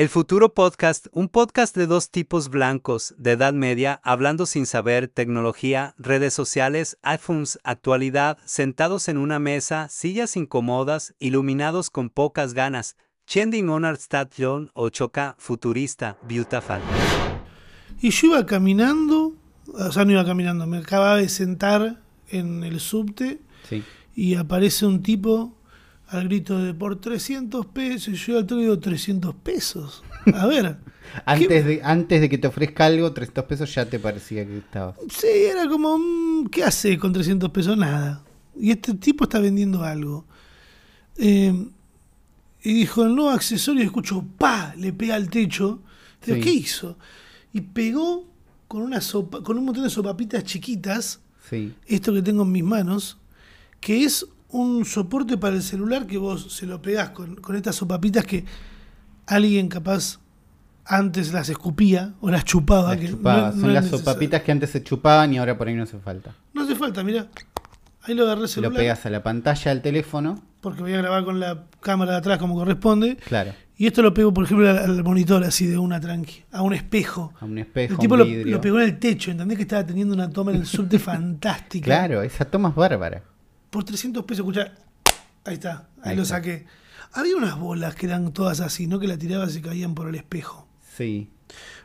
El Futuro Podcast, un podcast de dos tipos blancos, de edad media, hablando sin saber, tecnología, redes sociales, iPhones, actualidad, sentados en una mesa, sillas incómodas, iluminados con pocas ganas, Chending Honor Station o Choca Futurista, Beautiful. Y yo iba caminando, o sea, no iba caminando, me acababa de sentar en el subte Sí. y aparece un tipo al grito de por 300 pesos. Y yo al toque digo, 300 pesos. A ver. Antes de, antes de que te ofrezca algo, 300 pesos ya te parecía que estaba. Sí, era como, mm, ¿qué hace con 300 pesos? Nada. Y este tipo está vendiendo algo. Eh, y dijo, el nuevo accesorio, y escucho, pa, le pega al techo. Digo, Sí. ¿qué hizo? Y pegó con, una sopa, con un montón de sopapitas chiquitas, Sí. esto que tengo en mis manos, que es un soporte para el celular que vos se lo pegás con, con estas sopapitas que alguien capaz antes las escupía o las chupaba. Las que chupaba. no- no Son las sopapitas que antes se chupaban y ahora por ahí no hace falta. No hace falta, mira. Ahí lo agarré el celular. lo pegas a la pantalla del teléfono. Porque voy a grabar con la cámara de atrás como corresponde. Claro. Y esto lo pego, por ejemplo, al, monitor así de una tranqui. A un espejo. A un espejo, el tipo un lo, vidrio. lo pegó en el techo. ¿Entendés que estaba teniendo una toma en el subte fantástica? Claro, esa toma es bárbara. Por 300 pesos, escucha. Ahí está. Ahí, Ahí lo está. saqué. Había unas bolas que eran todas así, ¿no? Que la tirabas y se caían por el espejo. Sí.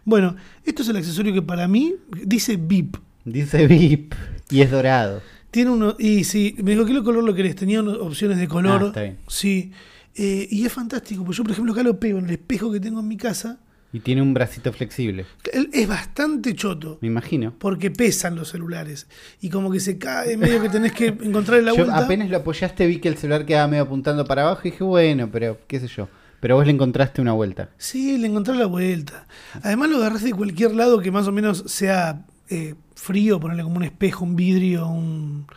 Bueno, esto es el accesorio que para mí dice VIP. Dice VIP y es dorado. Tiene uno. Y sí, me dijo, ¿qué color lo querés? Tenía opciones de color. Ah, está bien. Sí. Eh, y es fantástico, porque yo, por ejemplo, acá lo pego en el espejo que tengo en mi casa. Y tiene un bracito flexible. Es bastante choto. Me imagino. Porque pesan los celulares. Y como que se cae, medio que tenés que encontrarle la Yo vuelta. apenas lo apoyaste vi que el celular quedaba medio apuntando para abajo y dije, bueno, pero qué sé yo. Pero vos le encontraste una vuelta. Sí, le encontré la vuelta. Además lo agarrás de cualquier lado que más o menos sea eh, frío, ponerle como un espejo, un vidrio, un...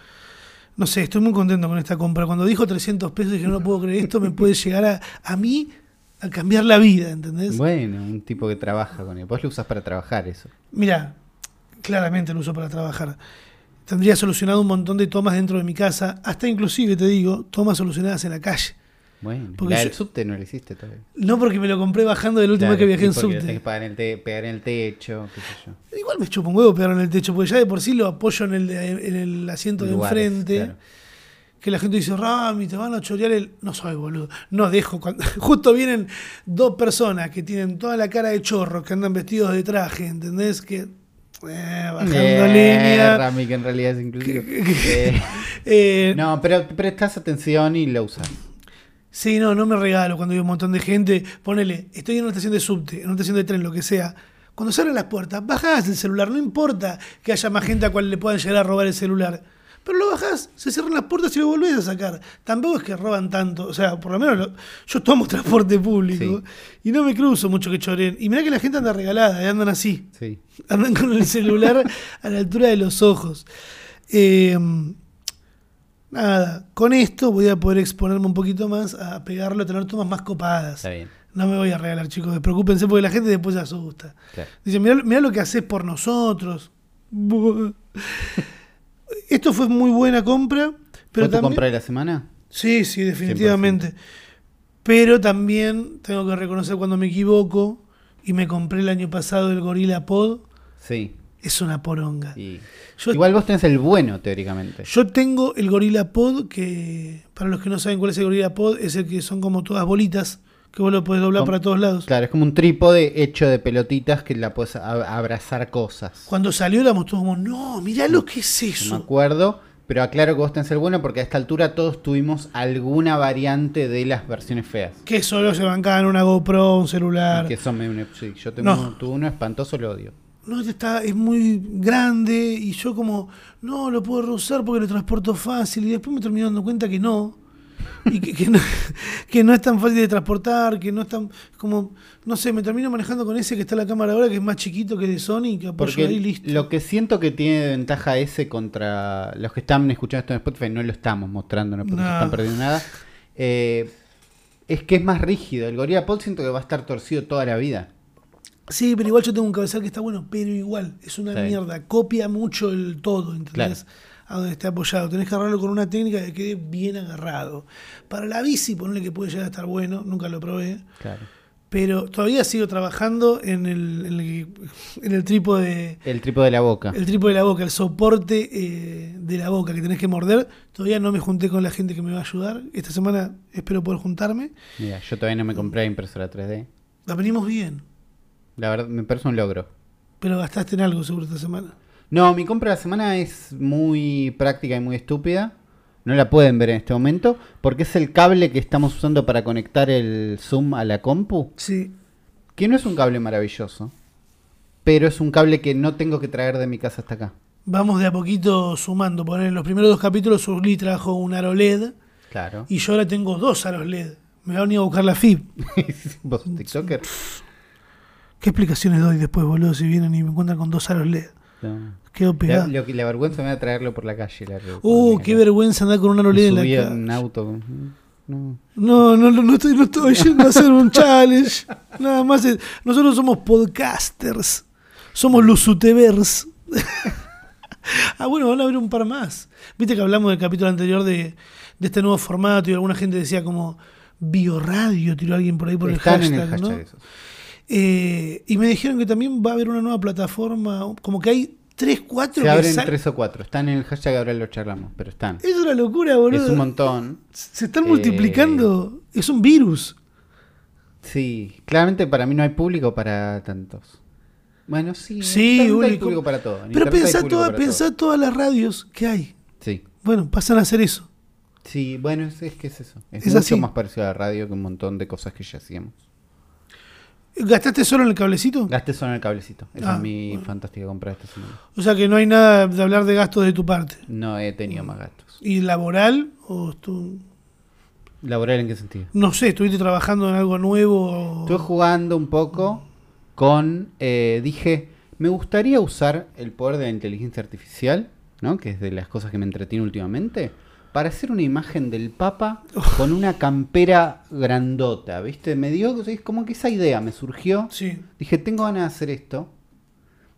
No sé, estoy muy contento con esta compra. Cuando dijo 300 pesos dije, no puedo creer esto, me puede llegar a, a mí a cambiar la vida, ¿entendés? Bueno, un tipo que trabaja con él. Vos lo usas para trabajar eso. Mira, claramente lo uso para trabajar. Tendría solucionado un montón de tomas dentro de mi casa, hasta inclusive, te digo, tomas solucionadas en la calle. Bueno, Porque la yo- del subte no la hiciste todavía. No porque me lo compré bajando del último Claro, vez que viajé en subte. tenés que pagar en el te- pegar en el techo, qué sé yo. Igual me chupo un huevo pegar en el techo, porque ya de por sí lo apoyo en el, de- en el asiento de enfrente. claro. Que la gente dice, Rami, te van a chorear el. No soy boludo. No dejo. Cuando... Justo vienen dos personas que tienen toda la cara de chorro, que andan vestidos de traje, ¿entendés? Que. eh, bajando Eh, línea. Rami, que en realidad es inclusivo. Eh, Eh, no, pero prestás atención y lo usas. Sí, no, no me regalo cuando hay un montón de gente. Ponele, estoy en una estación de subte, en una estación de tren, lo que sea. Cuando se abren las puertas, bajás el celular, no importa que haya más gente a cual le puedan llegar a robar el celular. Pero lo bajás, se cierran las puertas y lo volvés a sacar. Tampoco es que roban tanto. O sea, por lo menos lo- yo tomo transporte público y no me cruzo mucho que choren. Y mirá que la gente anda regalada, y andan así. Sí. Andan con el celular a la altura de los ojos. Eh, nada, con esto voy a poder exponerme un poquito más a pegarlo, a tener tomas más copadas. Está bien. No me voy a regalar, chicos, despreocúpense porque la gente después se asusta. Claro. Dice, mirá, mirá lo que haces por nosotros. Esto fue muy buena compra, pero ¿Fue tu también... compra de la semana? Sí, sí, definitivamente. Pero también tengo que reconocer cuando me equivoco y me compré el año pasado el Gorilla Pod, Sí. es una poronga. Yo- Igual vos tenés el bueno, teóricamente. Yo tengo el Gorilla Pod, que para los que no saben cuál es el Gorilla Pod, es el que son como todas bolitas, que vos lo podés doblar para todos lados. Claro, es como un trípode hecho de pelotitas que la puedes abrazar cosas. Cuando salió éramos todos como, no, mirá lo que es No me eso. acuerdo, pero aclaro que vos tenés el bueno porque a esta altura todos tuvimos alguna variante de las versiones feas. Que solo se bancaban una GoPro, un celular. Que son medio... sí, yo tengo No. uno, tuve uno espantoso, lo odio. No, este está, es muy grande y yo como, no, lo puedo reusar porque lo transporto fácil y después me terminé dando cuenta que no. Y que, que no, que no es tan fácil de transportar, que no es tan, como, no sé, me termino manejando con ese que está en la cámara ahora, que es más chiquito que de Sony, que apoyo Porque ahí listo. lo que siento que tiene de ventaja ese contra los que están escuchando esto en Spotify, no lo estamos mostrando, no, están perdiendo nada, eh, es que es más rígido. El Gorilla Pod siento que va a estar torcido toda la vida. Sí, pero igual yo tengo un cabezal que está bueno, pero igual, es una Sí. mierda, copia mucho el todo, ¿entendés? A donde esté apoyado. Tenés que agarrarlo con una técnica que quede bien agarrado. Para la bici, ponerle que puede llegar a estar bueno, nunca lo probé. Claro. pero todavía sigo trabajando en el, en el, en el trípode. El trípode de la boca. El trípode de la boca, el soporte eh, de la boca que tenés que morder. Todavía no me junté con la gente que me va a ayudar. Esta semana espero poder juntarme. Mira, yo todavía no me compré impresora 3D. La venimos bien, La verdad, me parece un logro. pero gastaste en algo seguro esta semana. No, mi compra de la semana es muy práctica y muy estúpida. No la pueden ver en este momento porque es el cable que estamos usando para conectar el Zoom a la compu. Sí. Que no es un cable maravilloso, pero es un cable que no tengo que traer de mi casa hasta acá. Vamos de a poquito sumando. Poner en los primeros dos capítulos, Urli trajo un aro LED Claro. y yo ahora tengo dos aros LED. Me va a venir a buscar la FIB. ¿Vos TikToker? ¿Qué explicaciones doy después, boludo, si vienen y me encuentran con dos aros LED? No. Quedo La, pegado. vergüenza me da traerlo por la calle. La, Uh, qué vergüenza andar con un aro LED en la cara. en un auto. No. No, no, no, no estoy, no estoy yendo a hacer un challenge. Nada más. es- nosotros somos podcasters. Somos los utevers. ah, bueno, van a haber un par más. Viste que hablamos del capítulo anterior de, de este nuevo formato y alguna gente decía como bioradio, tiró alguien por ahí por Están el hashtag. en el hashtag ¿no? Eh, y me dijeron que también va a haber una nueva plataforma, como que hay tres, cuatro Se abren tres o cuatro. Están en el hashtag, ahora lo charlamos, pero están. Es una locura, boludo. Es un montón. Se están Eh, multiplicando. Es un virus. Sí, claramente para mí no hay público para tantos. Bueno, sí. Sí, Internet hay único. público para todo. En Pero pensá, toda, pensá todas las radios que hay. Sí. Bueno, pasan a hacer eso. Sí, bueno, es, es que es eso. Es, Es mucho así. más parecido a la radio que un montón de cosas que ya hacíamos. ¿Gastaste solo en el cablecito? Gasté solo en el cablecito. Esa Ah, es mi bueno. fantástica compra de esta semana. O sea que no hay nada de hablar de gastos de tu parte. No he tenido más gastos. ¿Y laboral? ¿O tú, ¿Laboral en qué sentido? no sé, estuviste trabajando en algo nuevo? Estuve jugando un poco con. eh, dije, me gustaría usar el poder de la inteligencia artificial, ¿no? Que es de las cosas que me entretiene últimamente, para hacer una imagen del Papa con una campera grandota, ¿viste? Me dio, como que esa idea me surgió. Sí. Dije, tengo ganas de hacer esto.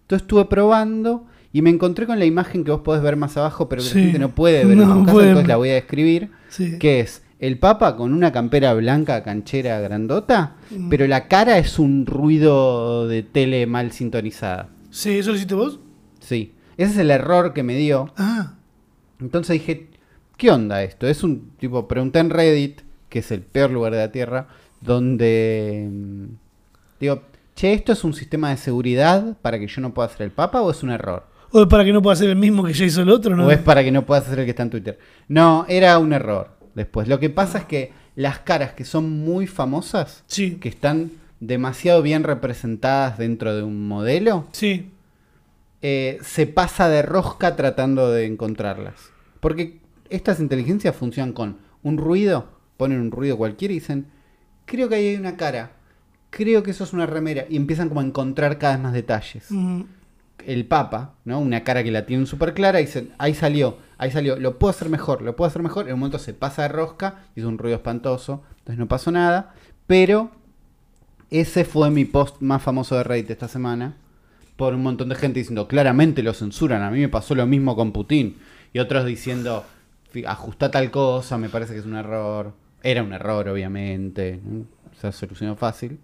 Entonces estuve probando y me encontré con la imagen que vos podés ver más abajo, pero que Sí. la gente no puede ver en No casa, puede. entonces la voy a describir. Sí. Que es el Papa con una campera blanca canchera grandota, Mm. pero la cara es un ruido de tele mal sintonizada. Sí, ¿eso lo hiciste vos? Sí, ese es el error que me dio. Ah, Entonces dije, ¿qué onda esto? Es un tipo, pregunté en Reddit, que es el peor lugar de la Tierra, donde mm, digo, che, ¿esto es un sistema de seguridad para que yo no pueda ser el Papa o es un error? o es para que no pueda ser el mismo que ya hizo el otro, ¿no? ¿O es para que no puedas hacer el que está en Twitter? No, era un error. Después, lo que pasa es que las caras que son muy famosas, Sí, que están demasiado bien representadas dentro de un modelo, sí. eh, se pasa de rosca tratando de encontrarlas. Porque estas inteligencias funcionan con un ruido, ponen un ruido cualquiera y dicen, creo que ahí hay una cara, creo que eso es una remera, y empiezan como a encontrar cada vez más detalles el Papa, ¿no? Una cara que la tienen súper clara y dicen, ahí salió, ahí salió, lo puedo hacer mejor, lo puedo hacer mejor. En un momento se pasa de rosca, hizo un ruido espantoso, entonces no pasó nada. Pero ese fue mi post más famoso de Reddit esta semana. Por un montón de gente diciendo, claramente lo censuran, a mí me pasó lo mismo con Putin. Y otros diciendo, "Fi- ajusta tal cosa, me parece que es un error. Era un error, obviamente. ¿no? Se solucionó fácil.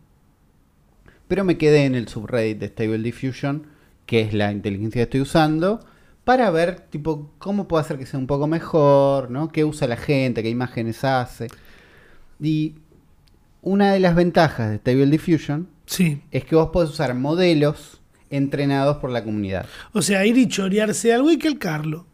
Pero me quedé en el subreddit de Stable Diffusion, que es la inteligencia que estoy usando, para ver tipo cómo puedo hacer que sea un poco mejor, ¿no? ¿Qué usa la gente? ¿Qué imágenes hace? Y una de las ventajas de Stable Diffusion sí. es que vos podés usar modelos entrenados por la comunidad. O sea, ir y chorearse algo y calcarlo.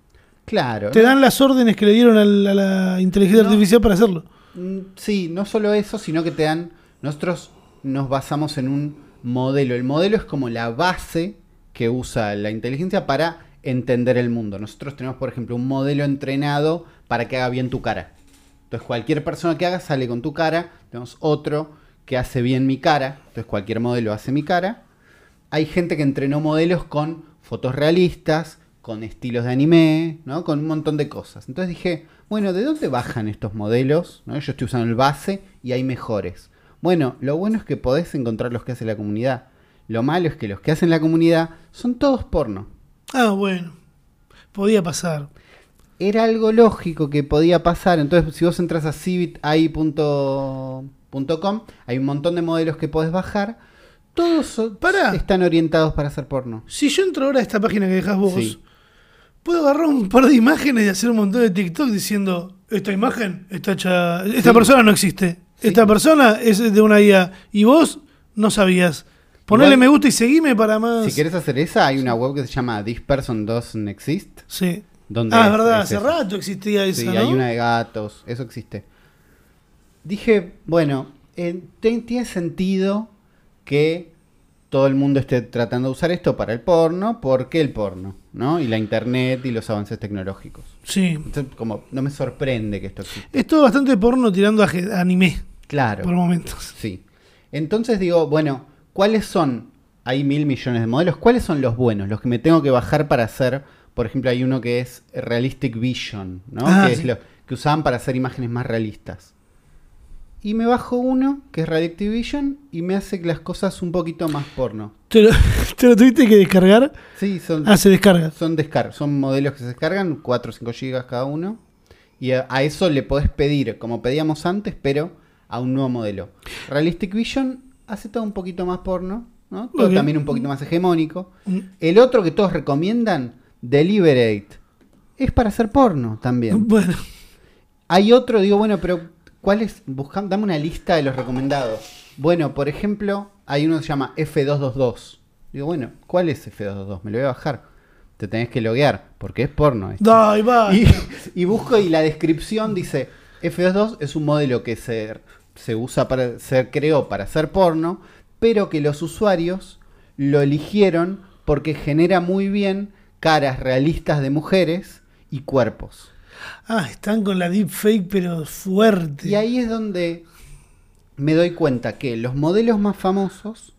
Claro. Te dan las órdenes que le dieron a la inteligencia No. artificial para hacerlo. Mm, Sí, no solo eso, sino que te dan. Nosotros nos basamos en un modelo. El modelo es como la base que usa la inteligencia para entender el mundo. Nosotros tenemos, por ejemplo, un modelo entrenado para que haga bien tu cara. Entonces, cualquier persona que haga sale con tu cara. Tenemos otro que hace bien mi cara. Entonces, cualquier modelo hace mi cara. Hay gente que entrenó modelos con fotos realistas, con estilos de anime, ¿no? Con un montón de cosas. Entonces dije, bueno, ¿de dónde bajan estos modelos? ¿no? Yo estoy usando el base y hay mejores. Bueno, lo bueno es que podés encontrar los que hace la comunidad. Lo malo es que los que hacen la comunidad son todos porno. Ah, bueno. Podía pasar. Era algo lógico que podía pasar. Entonces, si vos entras a civit, ahí punto porno.com. Hay un montón de modelos que podés bajar. Todos Pará. están orientados para hacer porno. Si yo entro ahora a esta página que dejas vos, Sí. Puedo agarrar un par de imágenes y hacer un montón de TikTok diciendo, esta imagen está hecha, esta Sí. persona no existe, Sí. esta persona es de una IA y vos no sabías. Ponele me gusta y seguime para más. Si quieres hacer esa, hay una web que se llama This Person Doesn't Exist. Sí. Donde Ah, es verdad, es hace eso. rato existía esa, Sí, ¿no? hay una de gatos, eso existe. Dije, bueno, eh, tiene sentido que todo el mundo esté tratando de usar esto para el porno, ¿por qué el porno? ¿No? Y la internet y los avances tecnológicos. Sí. Entonces, como no me sorprende que esto exista. Es todo bastante porno tirando a anime Claro. por momentos. Sí. Entonces digo, bueno, ¿cuáles son? Hay mil millones de modelos. ¿Cuáles son los buenos? Los que me tengo que bajar para hacer. Por ejemplo, hay uno que es Realistic Vision, ¿no? Ah, que sí. es lo que usaban para hacer imágenes más realistas. Y me bajo uno, que es Realistic Vision, y me hace las cosas un poquito más porno. ¿Te lo, te lo tuviste que descargar? Sí, son, Ah, se descarga. son descar son modelos que se descargan, 4 o 5 GB cada uno. Y a, a eso le podés pedir, como pedíamos antes, pero a un nuevo modelo. Realistic Vision hace todo un poquito más porno, ¿no? Todo también un poquito más hegemónico. Mm. El otro que todos recomiendan, Deliberate, es para hacer porno también. Bueno, Hay otro, digo, bueno, pero ¿cuál es? Buscam- dame una lista de los recomendados. Bueno, por ejemplo, hay uno que se llama F222. Digo, bueno, ¿cuál es F222? Me lo voy a bajar. Te tenés que loguear, porque es porno. esto. dai, va. Y, y busco y la descripción dice, F22 es un modelo que se, se usa para, se creó para hacer porno, pero que los usuarios lo eligieron porque genera muy bien caras realistas de mujeres y cuerpos. Ah, están con la deepfake, pero fuerte. Y ahí es donde me doy cuenta que los modelos más famosos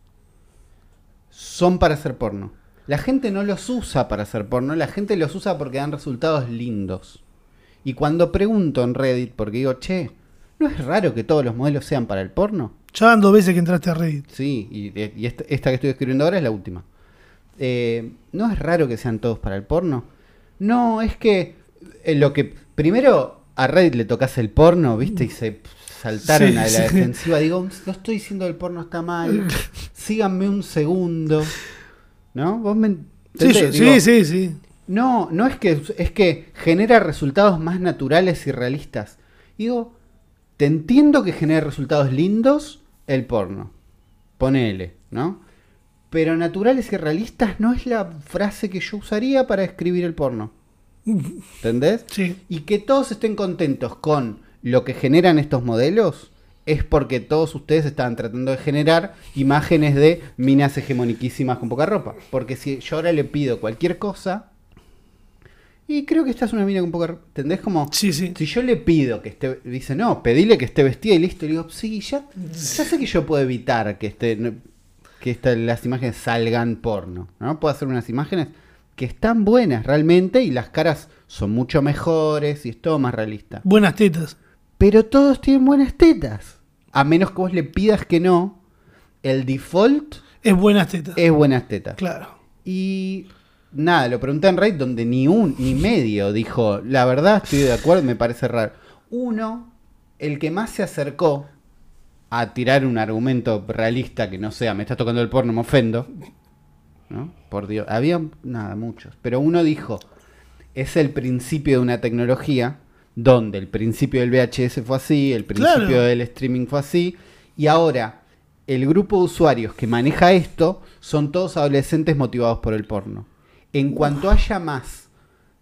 son para hacer porno. La gente no los usa para hacer porno, la gente los usa porque dan resultados lindos. Y cuando pregunto en Reddit, porque digo, che, ¿no es raro que todos los modelos sean para el porno? Ya van dos veces que entraste a Reddit. Sí, y, y esta, esta que estoy escribiendo ahora es la última. Eh, ¿No es raro que sean todos para el porno? No, es que lo que... Primero a Reddit le tocas el porno, ¿viste? Y se saltaron Sí, a la sí. defensiva. Digo, no estoy diciendo el porno está mal. Síganme un segundo. ¿No? ¿Vos me Sí, entendés? yo- Digo, sí, sí, sí. no, no es que es que genera resultados más naturales y realistas. Digo, te entiendo que genera resultados lindos el porno. Ponele, ¿no? Pero naturales y realistas no es la frase que yo usaría para escribir el porno. ¿Entendés? Sí. Y que todos estén contentos con lo que generan estos modelos es porque todos ustedes estaban tratando de generar imágenes de minas hegemoniquísimas con poca ropa. Porque si yo ahora le pido cualquier cosa, y creo que esta es una mina con poca ropa, ¿entendés? Como, Sí, sí. si yo le pido que esté, dice, no, pedile que esté vestida y listo, y le digo, sí, ya, ya sé que yo puedo evitar que esté, que esta- las imágenes salgan porno, ¿no? Puedo hacer unas imágenes que están buenas realmente y las caras son mucho mejores y es todo más realista. Buenas tetas. Pero todos tienen buenas tetas. A menos que vos le pidas que no, el default Es buenas tetas. es buenas tetas. Claro. Y nada, lo pregunté en Reddit donde ni un ni medio dijo, la verdad estoy de acuerdo, me parece raro. Uno, el que más se acercó a tirar un argumento realista que no sea, me está tocando el porno, me ofendo. ¿No? Por Dios, había nada, muchos. Pero uno dijo, es el principio de una tecnología donde el principio del VHS fue así, el principio Claro. del streaming fue así, y ahora el grupo de usuarios que maneja esto son todos adolescentes motivados por el porno. En cuanto haya más,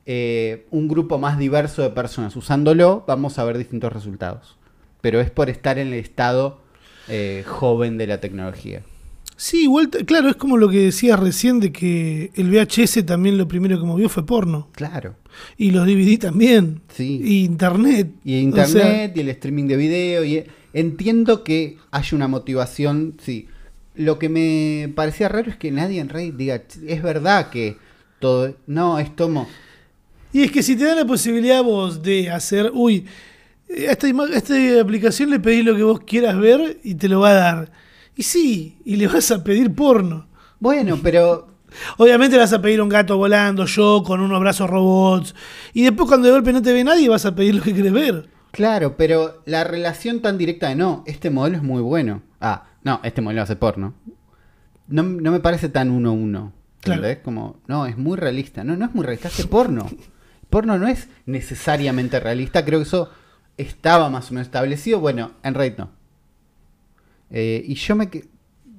eh, un grupo más diverso de personas usándolo, vamos a ver distintos resultados. Pero es por estar en el estado eh, joven de la tecnología. Sí, igual, claro, es como lo que decías recién de que el VHS también lo primero que movió fue porno. Claro. Y los DVD también. Sí. Y internet. Y O internet y el streaming de video. Y entiendo que haya una motivación. Sí. Lo que me parecía raro es que nadie en Reddit diga, es verdad que todo. No, es tomo. Y es que si te dan la posibilidad vos de hacer, uy, a esta, a esta aplicación le pedís lo que vos quieras ver y te lo va a dar. Y sí, y le vas a pedir porno. Bueno, pero. Obviamente le vas a pedir un gato volando, yo con unos brazos robots. Y después cuando de golpe no te ve nadie vas a pedir lo que querés ver. Claro, pero la relación tan directa de no, este modelo es muy bueno. Ah, no, este modelo hace porno. No, no me parece tan uno a uno. Claro. ¿entendés? Como, no, es muy realista. No, no es muy realista, hace porno. Porno no es necesariamente realista. Creo que eso estaba más o menos establecido. Bueno, en Raid no. Eh, y yo me,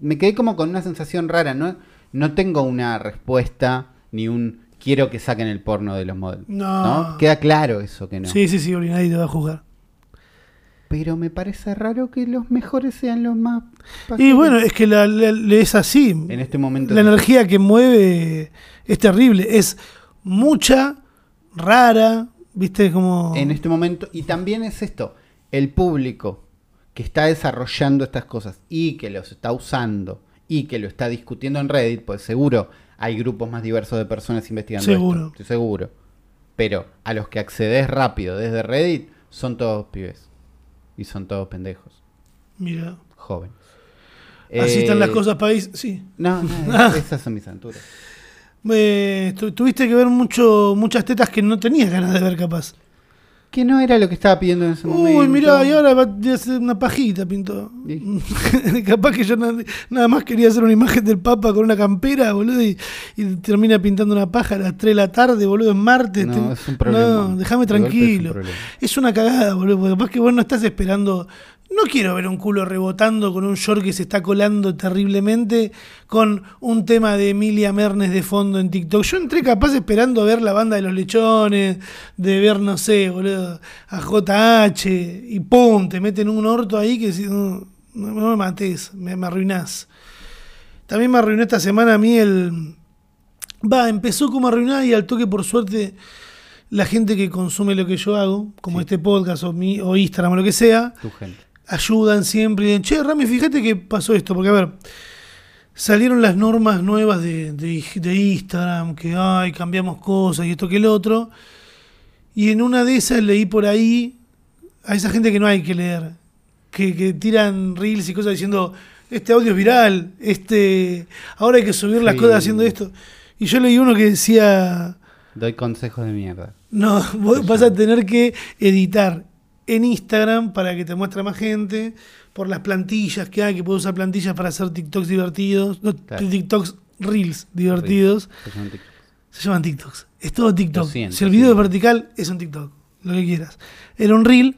me quedé como con una sensación rara. No, no tengo una respuesta ni un quiero que saquen el porno de los modelos. No. Queda claro eso que no. Sí, sí, sí, nadie te va a juzgar. Pero me parece raro que los mejores sean los más. Y bueno, es que la- la- es así. en este momento. La energía que mueve es terrible. Es mucha, rara, viste, como... En este momento. Y también es esto: el público que está desarrollando estas cosas y que los está usando y que lo está discutiendo en Reddit, pues seguro hay grupos más diversos de personas investigando Seguro. esto. Estoy seguro. Pero a los que accedes rápido desde Reddit son todos pibes. Y son todos pendejos. Mira. Jóvenes. Así están Eh, las cosas, país. Sí. No, no, es- esas son mis aventuras. Eh, tu- tuviste que ver mucho, muchas tetas que no tenías ganas de ver, capaz. Que no era lo que estaba pidiendo en ese momento. Uy, mirá, y ahora va a hacer una pajita, pintó. Capaz que yo na- nada más quería hacer una imagen del Papa con una campera, boludo, y, y termina pintando una paja a las 3 de la tarde, boludo, en martes. No, Te- es un problema. No, déjame es un tranquilo. problema. Es una cagada, boludo, porque capaz que vos no estás esperando. No quiero ver un culo rebotando con un short que se está colando terriblemente con un tema de Emilia Mernes de fondo en TikTok. Yo entré capaz esperando ver la banda de los lechones, de ver, no sé, boludo, a JH y pum, te meten un orto ahí que si- no, no, me mates, me, me arruinás. También me arruinó esta semana a mí el... Va, empezó como arruinada y al toque por suerte la gente que consume lo que yo hago, como Sí. este podcast o, mi, o Instagram o lo que sea, Tu gente. Ayudan siempre y dicen, che, Rami, fíjate que pasó esto, porque a ver, salieron las normas nuevas de, de- de Instagram, que ay, cambiamos cosas y esto que el otro, y en una de esas leí por ahí a esa gente que no hay que leer, que, que tiran reels y cosas diciendo, este audio es viral, este, ahora hay que subir las Sí. cosas haciendo esto. Y yo leí uno que decía, Doy consejos de mierda. no, vos vas a tener que editar en Instagram para que te muestre más gente, por las plantillas que hay, que puedes usar plantillas para hacer TikToks divertidos, no, Claro. TikToks Reels divertidos. Son tic- Se llaman TikToks. Es todo TikTok. Siento, si el video sí. es vertical, es un TikTok. Lo que quieras. Era un Reel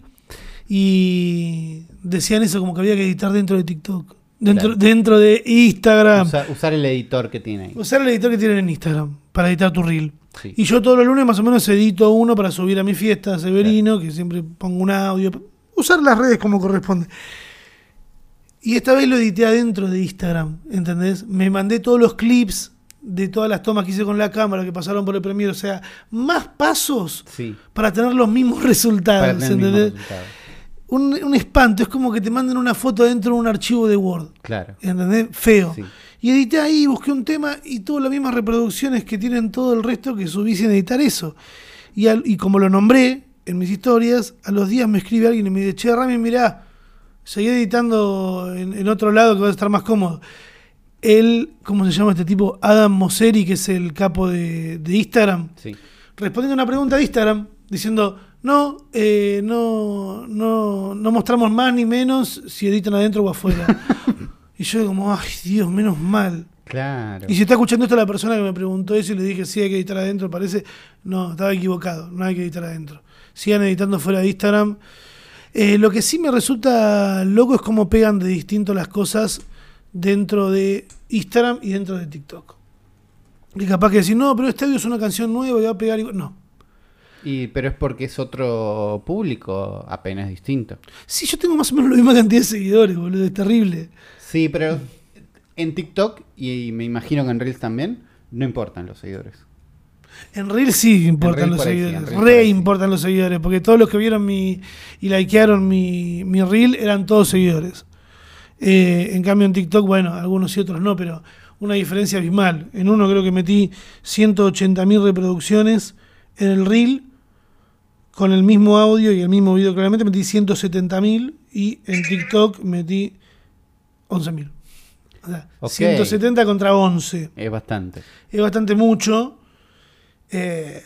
y decían eso como que había que editar dentro de TikTok. Dentro, Claro. dentro de Instagram. Usa- usar el editor que tiene ahí. Usar el editor que tienen en Instagram para editar tu reel. Sí. Y yo todos los lunes más o menos edito uno para subir a mi fiesta, Severino, que siempre pongo un audio. Usar las redes como corresponde. Y esta vez lo edité adentro de Instagram, ¿entendés? Me mandé todos los clips de todas las tomas que hice con la cámara que pasaron por el Premiere. O sea, más pasos Sí. para tener los mismos resultados, mismo ¿entendés? resultado. Un, un espanto, es como que te manden una foto dentro de un archivo de Word. Claro. ¿Entendés? Feo. Sí. Y edité ahí, busqué un tema y tuvo las mismas reproducciones que tienen todo el resto que subí sin editar eso. Y, al- y como lo nombré en mis historias, a los días me escribe alguien y me dice, che, Rami, mirá, seguí editando en, en otro lado que va a estar más cómodo. Él, ¿cómo se llama este tipo? Adam Mosseri, que es el capo de, de Instagram, Sí. respondiendo a una pregunta de Instagram, diciendo, no, eh, no, no, no mostramos más ni menos si editan adentro o afuera. y yo como, ay Dios, menos mal. Claro. Y si está escuchando esto la persona que me preguntó eso y le dije, sí, hay que editar adentro, parece, no, estaba equivocado, no hay que editar adentro. Sigan editando fuera de Instagram. Eh, lo que sí me resulta loco es cómo pegan de distinto las cosas dentro de Instagram y dentro de TikTok. Y capaz que decir, no, pero este audio es una canción nueva y va a pegar igual. No. Y, pero es porque es otro público apenas distinto. Sí, yo tengo más o menos la misma cantidad de seguidores, boludo, es terrible. Sí, pero en TikTok y me imagino que en Reels también, no importan los seguidores. En Reels sí importan Reels los sí, seguidores. Re sí. importan los seguidores, porque todos los que vieron mi y likearon mi, mi Reel eran todos seguidores. Eh, en cambio en TikTok, bueno, algunos y otros no, pero una diferencia abismal. En uno creo que metí 180.000 reproducciones en el Reel con el mismo audio y el mismo video claramente metí 170.000 y en TikTok metí 11.000. O sea, Ok. 170 contra 11 Es bastante. es bastante mucho. Eh,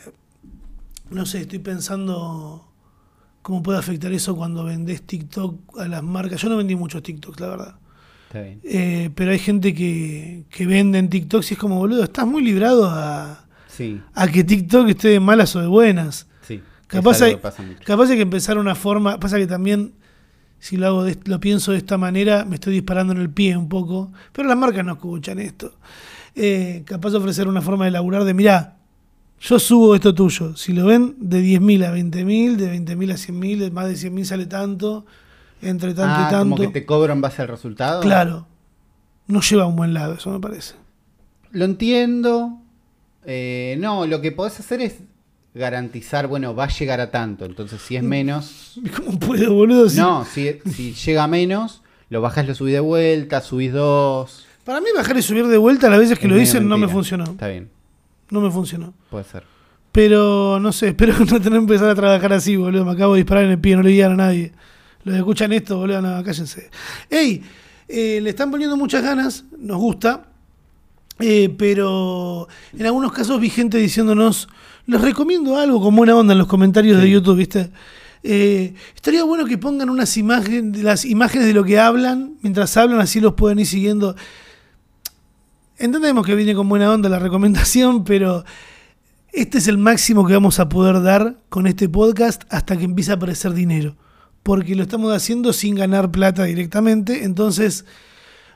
no sé, estoy pensando cómo puede afectar eso cuando vendés TikTok a las marcas. Yo no vendí muchos TikToks, la verdad. Está bien. Eh, pero hay gente que, que vende en TikTok y es como, boludo, estás muy librado a, Sí, a que TikTok esté de malas o de buenas. Capaz hay, que pasa mucho. capaz hay que empezar una forma. Pasa que también, si lo hago de- lo pienso de esta manera, me estoy disparando en el pie un poco. Pero las marcas no escuchan esto. Eh, capaz de ofrecer una forma de laburar de, mirá, yo subo esto tuyo. Si lo ven, de 10.000 a 20.000, de 20.000 a 100.000, de más de 100.000 sale tanto, entre tanto Ah, y tanto. como que te cobro en base al resultado. Claro. No lleva a un buen lado, eso me parece. Lo entiendo. Eh, no, lo que podés hacer es garantizar, bueno, va a llegar a tanto. Entonces, si es menos. ¿Cómo puedo, boludo? Si- No, si, si llega a menos, lo bajás, lo subís de vuelta, subís dos. Para mí bajar y subir de vuelta las veces que Es lo dicen no me funcionó. Está bien, No me funcionó. puede ser. Pero no sé, espero no tener que empezar a trabajar así, boludo. Me acabo de disparar en el pie, no le digan a nadie. Los que escuchan esto, boludo, no, cállense. Ey, eh, le están poniendo muchas ganas, nos gusta. eh, pero en algunos casos vi gente diciéndonos, les recomiendo algo con buena onda en los comentarios de. YouTube, ¿viste? Eh, estaría bueno que pongan unas imágenes, las imágenes de lo que hablan, mientras hablan, así los pueden ir siguiendo. Entendemos que viene con buena onda la recomendación, pero este es el máximo que vamos a poder dar con este podcast hasta que empiece a aparecer dinero. Porque lo estamos haciendo sin ganar plata directamente, entonces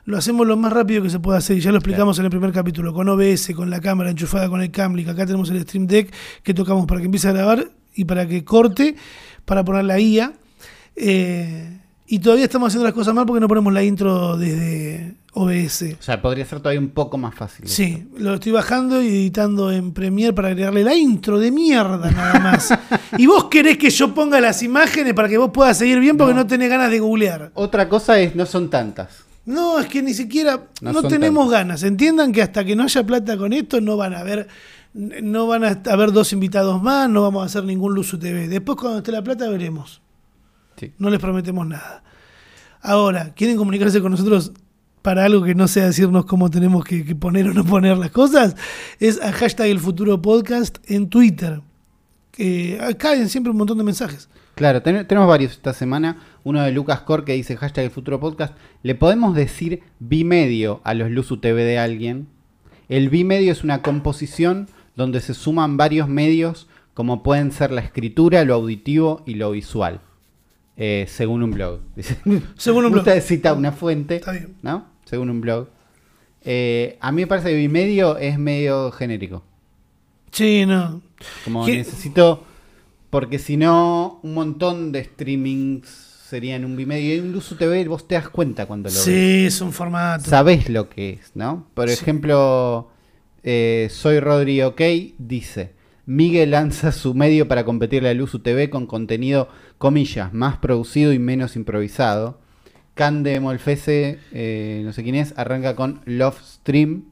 lo hacemos lo más rápido que se pueda hacer. Y ya lo explicamos en el primer capítulo, con OBS, con la cámara enchufada con el Camlink. Acá tenemos el Stream Deck que tocamos para que empiece a grabar y para que corte, para poner la IA. Eh, y todavía estamos haciendo las cosas mal porque no ponemos la intro desde OBS. O sea, podría ser todavía un poco más fácil. Sí, lo estoy bajando y editando en Premiere para agregarle la intro de mierda nada más. y vos querés que yo ponga las imágenes para que vos puedas seguir bien porque no, No. tenés ganas de googlear. Otra cosa es, no son tantas. No, es que ni siquiera No tenemos ganas. Entiendan que hasta que no haya plata con esto no van a haber no van a haber dos invitados más, no vamos a hacer ningún Luzu TV. Después cuando esté la plata veremos. Sí. No les prometemos nada. Ahora, ¿quieren comunicarse con nosotros para algo que no sea decirnos cómo tenemos que, que poner o no poner las cosas? Es a hashtag el futuro podcast en Twitter. Que ah, caen siempre un montón de mensajes. Claro, ten- tenemos varios esta semana. Uno de Lucas Cor que dice hashtag el futuro podcast. ¿Le podemos decir bimedio a los Luzu TV de alguien? El bimedio es una composición donde se suman varios medios como pueden ser la escritura, lo auditivo y lo visual. Eh, según un blog. Según un blog. Usted cita una fuente, Está bien. ¿no? Según un blog. Eh, a mí me parece que bimedio es medio genérico. Sí, no. Como necesito. Porque si no, un montón de streamings serían un bimedio. Y un Luzu TV, vos te das cuenta cuando lo ves. Sí, es un formato. Sabés lo que es, ¿no? Por Sí. ejemplo, eh, Soy Rodri OK dice: Miguel lanza su medio para competirle a Luzu TV con contenido, comillas, más producido y menos improvisado. Cande Molfese, eh, no sé quién es, arranca con Love Stream.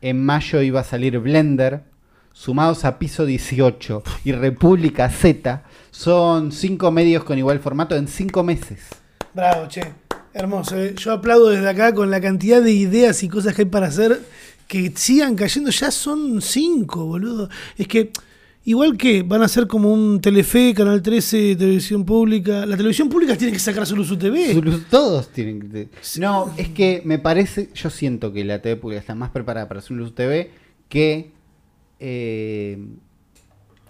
En mayo iba a salir Blender. Sumados a Piso 18 y República Z, son cinco medios con igual formato en cinco meses. Bravo, che. Hermoso. eh. Yo aplaudo desde acá con la cantidad de ideas y cosas que hay para hacer que sigan cayendo. Ya son cinco, boludo. Es que, igual que van a ser como un Telefe, Canal 13, Televisión Pública. La televisión pública tiene que sacar su Luzu TV. Todos tienen que. No, es que me parece. Yo siento que la TV pública está más preparada para hacer un Luz TV que. Eh,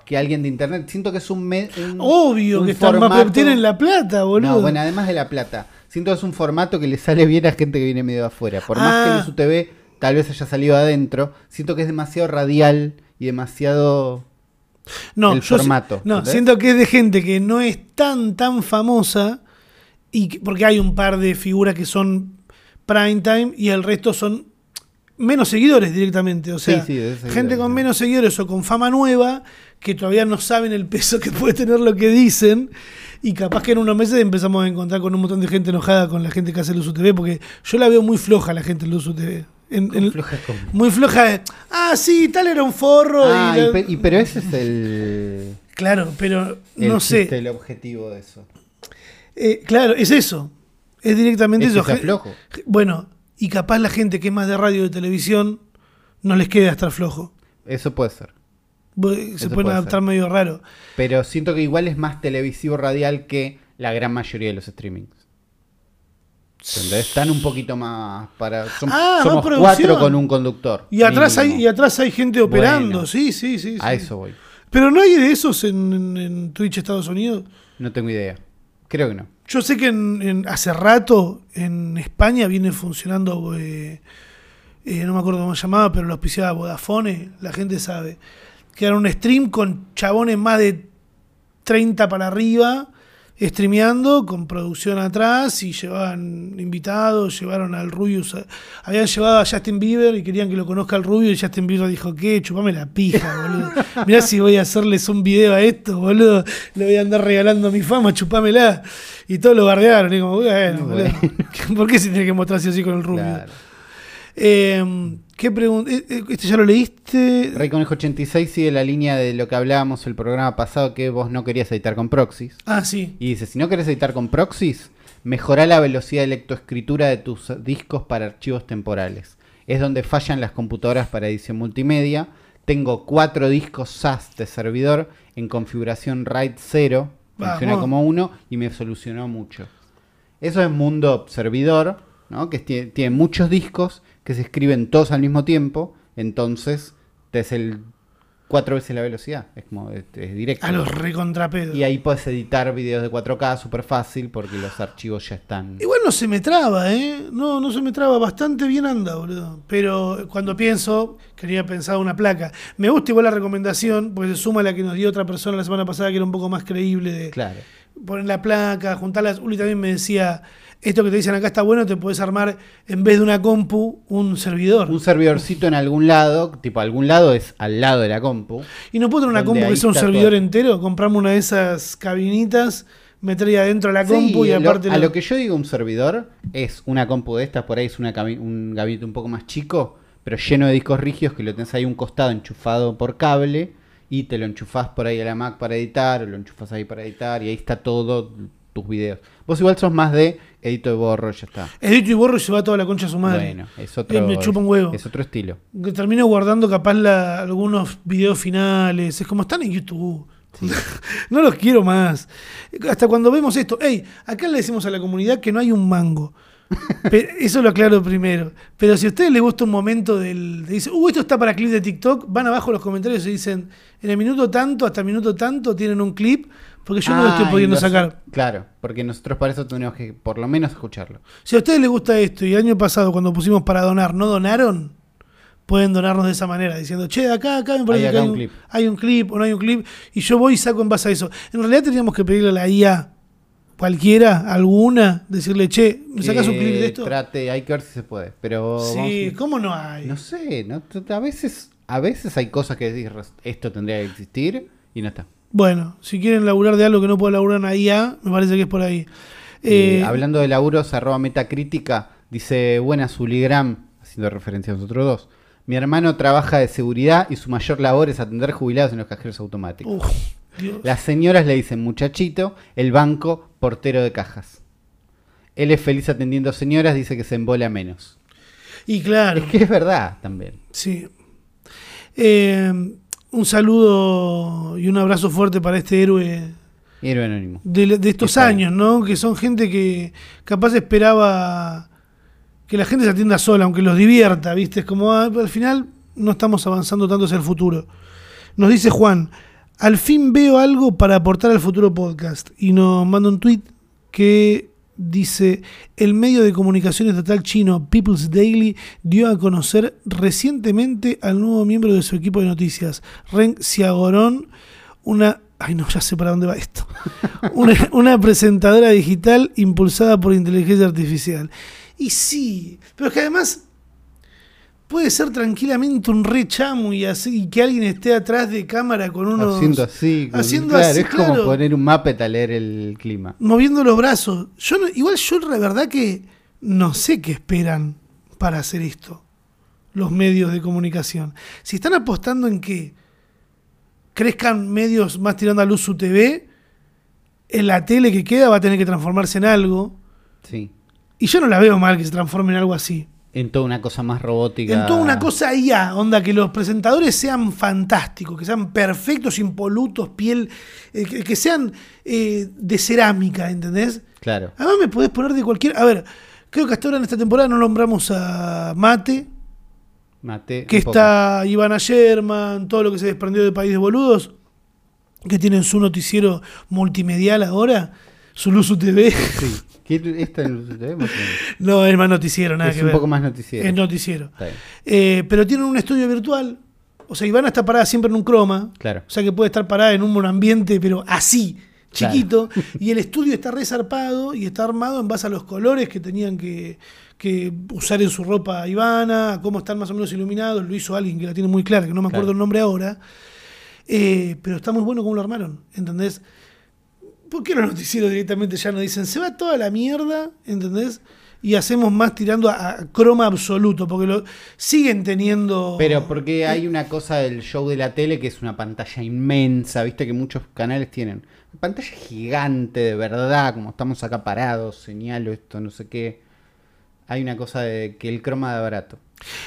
que alguien de internet. Siento que es un. me- un- Obvio un que están más, tienen la plata, boludo. No, bueno, además de la plata. Siento que es un formato que le sale bien a gente que viene medio de afuera. Por más Ah. que Luz TV tal vez haya salido adentro, siento que es demasiado radial y demasiado. no, el yo si- formato, No, siento que es de gente que no es tan, tan famosa. Y que- porque hay un par de figuras que son prime time y el resto son menos seguidores directamente. O sea, sí, gente con menos seguidores o con fama nueva que todavía no saben el peso que puede tener lo que dicen. Y capaz que en unos meses empezamos a encontrar con un montón de gente enojada con la gente que hace el uso TV, porque yo la veo muy floja la gente en uso TV. En- en- floja muy floja de, ah, sí, tal era un forro. Ah, y la- pero ese es el. Claro, pero el no sé. el objetivo de eso. Eh, claro, es eso. Es directamente Es eso. flojo. Bueno, y capaz la gente que es más de radio y de televisión no les queda estar flojo. Eso puede ser. Se Eso pueden puede adaptar ser. medio raro. Pero siento que igual es más televisivo radial que la gran mayoría de los streamings. ¿Entendés? Están un poquito más para. som- Ah, somos cuatro con un conductor. Y atrás, hay, y atrás hay gente operando. Bueno. Sí, sí, sí. A sí. eso voy. Pero no hay de esos en, en- en Twitch Estados Unidos. No tengo idea. Creo que no. Yo sé que en, en- hace rato en España viene funcionando, eh, eh, no me acuerdo cómo se llamaba, pero lo auspiciaba Vodafone, la gente sabe. Que era un stream con chabones más de 30 para arriba, streameando, con producción atrás, y llevaban invitados, llevaron al Rubius, habían llevado a Justin Bieber y querían que lo conozca el Rubio, y Justin Bieber dijo, ¿qué? Chupame la pija, boludo. Mirá si voy a hacerles un video a esto, boludo. Le voy a andar regalando mi fama, chupámela. Y todos lo bardearon, y como, bueno, boludo. ¿por qué se tiene que mostrarse así con el Rubio? Claro. Eh, ¿Qué pregunta? ¿Este ya lo leíste? Rey Conejo 86 sigue la línea de lo que hablábamos el programa pasado que vos no querías editar con proxies. Ah, sí. Y dice, si no querés editar con proxies, mejorá la velocidad de lectoescritura de tus discos para archivos temporales. Es donde fallan las computadoras para edición multimedia. Tengo cuatro discos SAS de servidor en configuración RAID 0. Funciona como uno y me solucionó mucho. Eso es mundo servidor, ¿no? que tiene, muchos discos que se escriben todos al mismo tiempo. Entonces, te es el cuatro veces la velocidad. Es como, es, es directo. A los recontrapedos. Y ahí puedes editar videos de 4K súper fácil porque los archivos ya están. Igual no se me traba, ¿eh? No, no se me traba. Bastante bien anda, boludo. Pero cuando pienso, quería pensar una placa. Me gusta igual la recomendación, porque se suma a la que nos dio otra persona la semana pasada, que era un poco más creíble de Claro. poner la placa, juntarlas. Uli también me decía, esto que te dicen acá está bueno, te puedes armar, en vez de una compu, un servidor. Un servidorcito en algún lado, tipo algún lado es al lado de la compu. Y no puedo tener una compu que sea un servidor todo. entero, comprarme una de esas cabinitas, meter ahí adentro la Sí, compu y lo- aparte... a lo- lo que yo digo un servidor es una compu de estas, por ahí es una un gabinete un poco más chico, pero lleno de discos rígidos que lo tenés ahí un costado enchufado por cable y te lo enchufás por ahí a la Mac para editar o lo enchufás ahí para editar y ahí está todo tus videos. Vos igual sos más de edito de borro, ya está. Edito y borro y se va toda la concha a su madre. Bueno, es otro, Y me chupa un huevo. es otro estilo. Termino guardando capaz la- algunos videos finales. Es como están en YouTube. no los quiero más. Hasta cuando vemos esto. Ey, acá le decimos a la comunidad que no hay un mango. Eso lo aclaro primero. Pero si a ustedes les gusta un momento del. de dice, uh, esto está para clip de TikTok, van abajo los comentarios y dicen, en el minuto tanto hasta el minuto tanto tienen un clip, porque yo no lo estoy Ah, pudiendo sacar. Claro, porque nosotros para eso tenemos que por lo menos escucharlo. Si a ustedes les gusta esto y el año pasado cuando pusimos para donar no donaron, pueden donarnos de esa manera, diciendo, che, acá, acá me parece Hay que hay un clip. hay un clip o no hay un clip, y yo voy y saco en base a eso. En realidad tendríamos que pedirle a la IA, cualquiera, alguna, decirle, che, ¿me sacas un clip de esto? Trate, hay que ver si se puede. Pero Sí, vamos- ¿cómo no hay? no sé, ¿no? a veces a veces hay cosas que decís, esto tendría que existir y no está. Bueno, si quieren laburar de algo que no puedo laburar en IA, me parece que es por ahí. Eh, Eh, hablando de laburos, arroba metacrítica, dice, buenas Uligram, haciendo referencia a nosotros dos. Mi hermano trabaja de seguridad y su mayor labor es atender jubilados en los cajeros automáticos. uf. Las señoras le dicen muchachito, el banco portero de cajas. Él es feliz atendiendo señoras, dice que se embola menos. Y claro. Es que es verdad también. Sí. Eh, un saludo y un abrazo fuerte para este héroe Héroe anónimo. de, de estos años, ¿no? Que son gente que capaz esperaba que la gente se atienda sola, aunque los divierta, ¿viste? Es como ah, al final no estamos avanzando tanto hacia el futuro. Nos dice Juan, al fin veo algo para aportar al futuro podcast. Y nos manda un tweet que dice, el medio de comunicación estatal chino People's Daily dio a conocer recientemente al nuevo miembro de su equipo de noticias, Ren Xiaoron, una... Ay, no, ya sé para dónde va esto. Una, una presentadora digital impulsada por inteligencia artificial. Y sí, pero es que además puede ser tranquilamente un re chamu y, así, y que alguien esté atrás de cámara con unos... Haciendo así. con- haciendo claro, así, es como poner un Muppet a leer el clima. moviendo los brazos. Yo no- igual yo la verdad que no sé qué esperan para hacer esto los medios de comunicación. Si están apostando en que crezcan medios más tirando a luz su TV, en la tele que queda va a tener que transformarse en algo. Sí. Y yo no la veo mal que se transforme en algo así. En toda una cosa más robótica. En toda una cosa IA, onda, que los presentadores sean fantásticos, que sean perfectos, impolutos, piel, eh, que, que sean eh, de cerámica, ¿entendés? Claro. Además me podés poner de cualquier... A ver, creo que hasta ahora en esta temporada no nombramos a Mate, Mate. que poco. está Ivana Sherman, todo lo que se desprendió de País de Boludos, que tienen su noticiero multimedial ahora, su Luzu TV. Sí. ¿Qué- ¿Esta no, es más noticiero, nada Es que un ver. poco más noticiero. Es noticiero. Eh, pero tienen un estudio virtual. O sea, Ivana está parada siempre en un croma. Claro. O sea que puede estar parada en un monoambiente, pero así, Claro. chiquito. Y el estudio está resarpado y está armado en base a los colores que tenían que, que usar en su ropa Ivana, a cómo están más o menos iluminados. Lo hizo alguien que la tiene muy clara, que no me acuerdo Claro. el nombre ahora. Eh, pero está muy bueno cómo lo armaron, ¿entendés? ¿Por qué los noticieros directamente ya no dicen, se va toda la mierda, ¿entendés? Y hacemos más tirando a, a croma absoluto, porque lo siguen teniendo... Pero porque hay una cosa del show de la tele que es una pantalla inmensa, viste que muchos canales tienen. Una pantalla gigante de verdad, como estamos acá parados, señalo esto, no sé qué. Hay una cosa de que el croma da barato.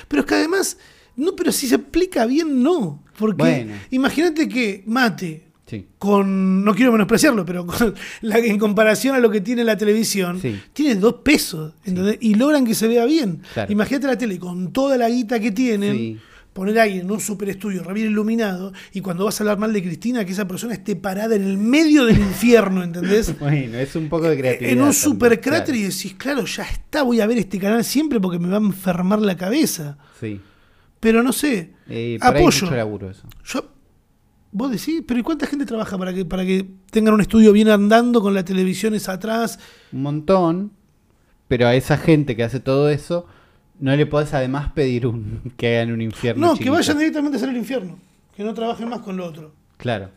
Pero es que además, no, pero si se aplica bien, no. Porque Bueno. imagínate que Mate, Sí. con, no quiero menospreciarlo, pero con la, en comparación a lo que tiene la televisión, Sí. tiene dos pesos, ¿entendés? Y logran que se vea bien. Claro. Imagínate la tele con toda la guita que tienen. Poner a alguien en un super estudio, re bien iluminado, y cuando vas a hablar mal de Cristina, que esa persona esté parada en el medio del infierno, ¿entendés? Bueno, es un poco de creatividad. en un super cráter claro. y decís, claro, ya está, voy a ver este canal siempre porque me va a enfermar la cabeza. Sí. Pero no sé, Eh, ahí apoyo. mucho laburo eso. Yo, vos decís, pero ¿y cuánta gente trabaja para que, para que tengan un estudio bien andando con las televisiones atrás? Un montón. Pero a esa gente que hace todo eso, no le podés además pedir un que hagan un infierno. No, que vayan directamente a hacer el infierno, que no trabajen más con lo otro. Claro.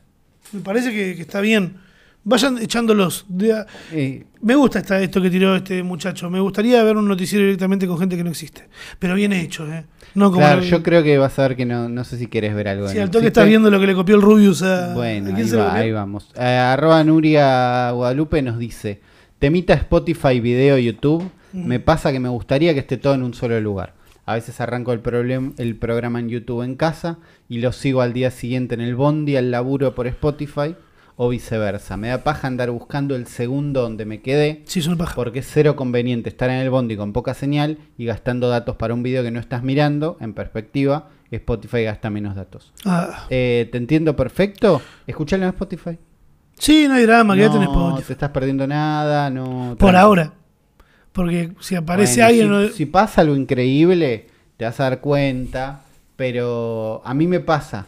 Me parece que, que está bien. Vayan echándolos. de a- Eh, Me gusta esta, esto que tiró este muchacho. Me gustaría ver un noticiero directamente con gente que no existe. Pero bien hecho, ¿eh? No como claro, yo creo que vas a ver que no, no sé si querés ver algo. Si de al toque estás viendo lo que le copió el Rubius a. Bueno, ¿a quién ahí, va, ahí vamos. Eh, arroba Nuria Guadalupe nos dice: Temita Spotify, video, YouTube. Me pasa que me gustaría que esté todo en un solo lugar. A veces arranco el, problem- el programa en YouTube en casa y lo sigo al día siguiente en el bondi al laburo por Spotify o viceversa. Me da paja andar buscando el segundo donde me quedé Sí, una paja. porque es cero conveniente estar en el bondi con poca señal y gastando datos para un video que no estás mirando. En perspectiva, Spotify gasta menos datos. Ah. Eh, ¿Te entiendo perfecto? Escuchalo en Spotify. Sí, no hay drama, quédate en no Spotify. te estás perdiendo nada, no. Por ahora. Porque si aparece Bueno, alguien. Si, no- si pasa algo increíble, te vas a dar cuenta. Pero a mí me pasa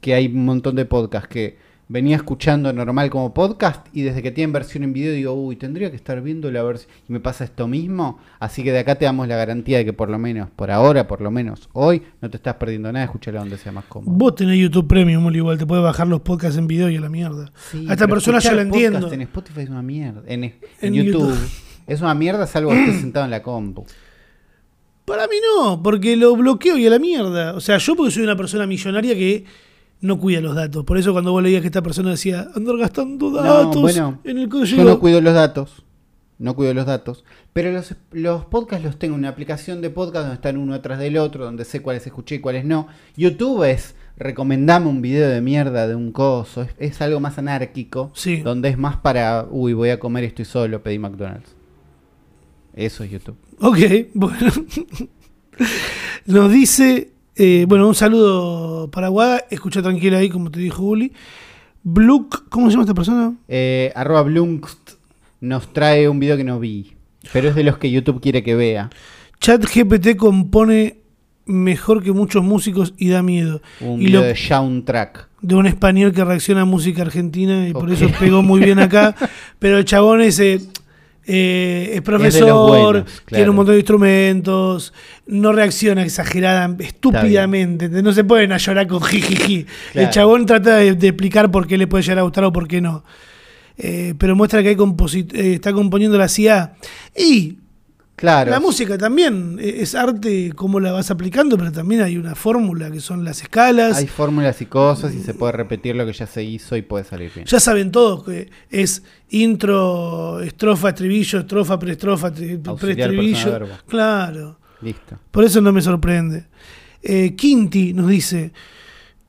que hay un montón de podcasts que venía escuchando normal como podcast y desde que tienen versión en video digo, uy, tendría que estar viendo la versión. Y me pasa esto mismo. Así que de acá te damos la garantía de que por lo menos, por ahora, por lo menos hoy, no te estás perdiendo nada. Escúchalo donde sea más cómodo. Vos tenés YouTube Premium, igual te puedes bajar los podcasts en video y a la mierda. Sí, a esta persona la podcast entiendo. En Spotify es una mierda. En, en En YouTube, YouTube. es una mierda salvo que estés sentado en la compu. Para mí no, porque lo bloqueo y a la mierda. O sea, yo porque soy una persona millonaria que no cuida los datos. Por eso cuando vos leías que esta persona decía, andar gastando datos bueno, en el Yo código. no cuido los datos. No cuido los datos. Pero los, los podcasts los tengo en una aplicación de podcast donde están uno atrás del otro, donde sé cuáles escuché y cuáles no. YouTube es recomendame un video de mierda de un coso. Es, es algo más anárquico. Sí. Donde es más para, uy, voy a comer estoy solo, pedí McDonald's. Eso es YouTube. Ok, bueno. Nos dice, eh, bueno, un saludo para Guada. Escucha tranquila ahí, como te dijo Uli. Bluk, ¿cómo se llama esta persona? Eh, arroba Blunkst nos trae un video que no vi. Pero es de los que YouTube quiere que vea. Chat GPT compone mejor que muchos músicos y da miedo. Un y video lo- de soundtrack. de un español que reacciona a música argentina y por eso pegó muy bien acá. Pero el chabón ese eh, es profesor, buenos, tiene un montón de instrumentos, no reacciona exagerada, estúpidamente. No se pueden a llorar con jijiji. El chabón trata de, de explicar por qué le puede llegar a gustar o por qué no. Eh, pero muestra que hay eh, está componiendo la CIA. Y Claro. la música también eh, es arte, cómo la vas aplicando, pero también hay una fórmula que son las escalas. Hay fórmulas y cosas y se puede repetir lo que ya se hizo y puede salir bien. Ya saben todos que es intro, estrofa, estribillo, estrofa, preestrofa, preestribillo. Claro. Listo. Por eso no me sorprende. Eh, Quinti nos dice,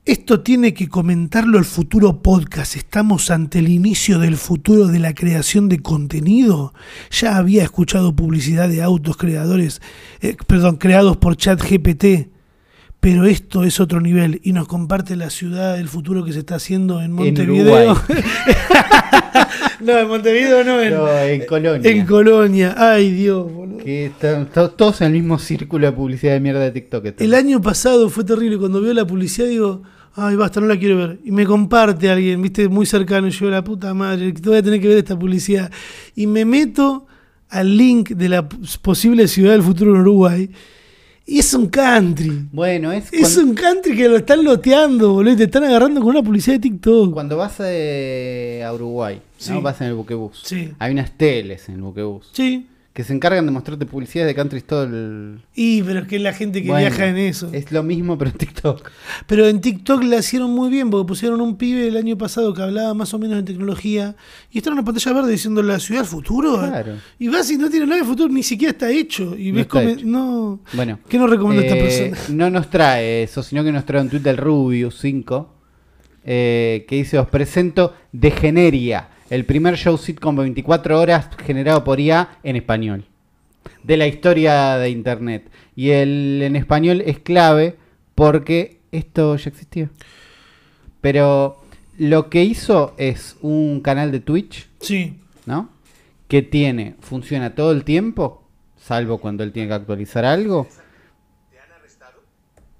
esto tiene que comentarlo el futuro podcast. Estamos ante el inicio del futuro de la creación de contenido. Ya había escuchado publicidad de autos creadores, eh, perdón, creados por ChatGPT. Pero esto es otro nivel y nos comparte la ciudad del futuro que se está haciendo en Montevideo. No, en Montevideo no, en, No, en Colonia. en Colonia. Ay, Dios, boludo. Que están to- todos en el mismo círculo de publicidad de mierda de TikTok. El año pasado fue terrible. Cuando veo la publicidad digo, ay, basta, no la quiero ver. Y me comparte alguien, viste, muy cercano. Yo, la puta madre, que te voy a tener que ver esta publicidad. Y me meto al link de la posible ciudad del futuro en Uruguay. Y es un country. Bueno, es, Es cuando, un country que lo están loteando, boludo. Y te están agarrando con una publicidad de TikTok. cuando vas eh, a Uruguay, Sí. ¿no? vas en el buquebús. Sí. Hay unas teles en el buquebús Sí. Que se encargan de mostrarte publicidades de country todo el... Y, pero es que la gente que Bueno, viaja en eso. Es lo mismo, pero en TikTok. Pero en TikTok la hicieron muy bien porque pusieron un pibe el año pasado que hablaba más o menos de tecnología y está en una pantalla verde diciendo la ciudad del futuro. Claro. Y vas y no tiene nada de futuro, ni siquiera está hecho. Y No ves está como. hecho. No. Bueno. ¿Qué nos recomienda esta eh, persona? No nos trae eso, sino que nos trae un tweet del Rubius 5 eh, que dice: Os presento Degeneria, el primer show sitcom de 24 horas generado por IA en español. De la historia de internet. Y el en español es clave porque esto ya existía. Pero lo que hizo es un canal de Twitch Sí. ¿no? Que tiene, funciona todo el tiempo, salvo cuando él tiene que actualizar algo.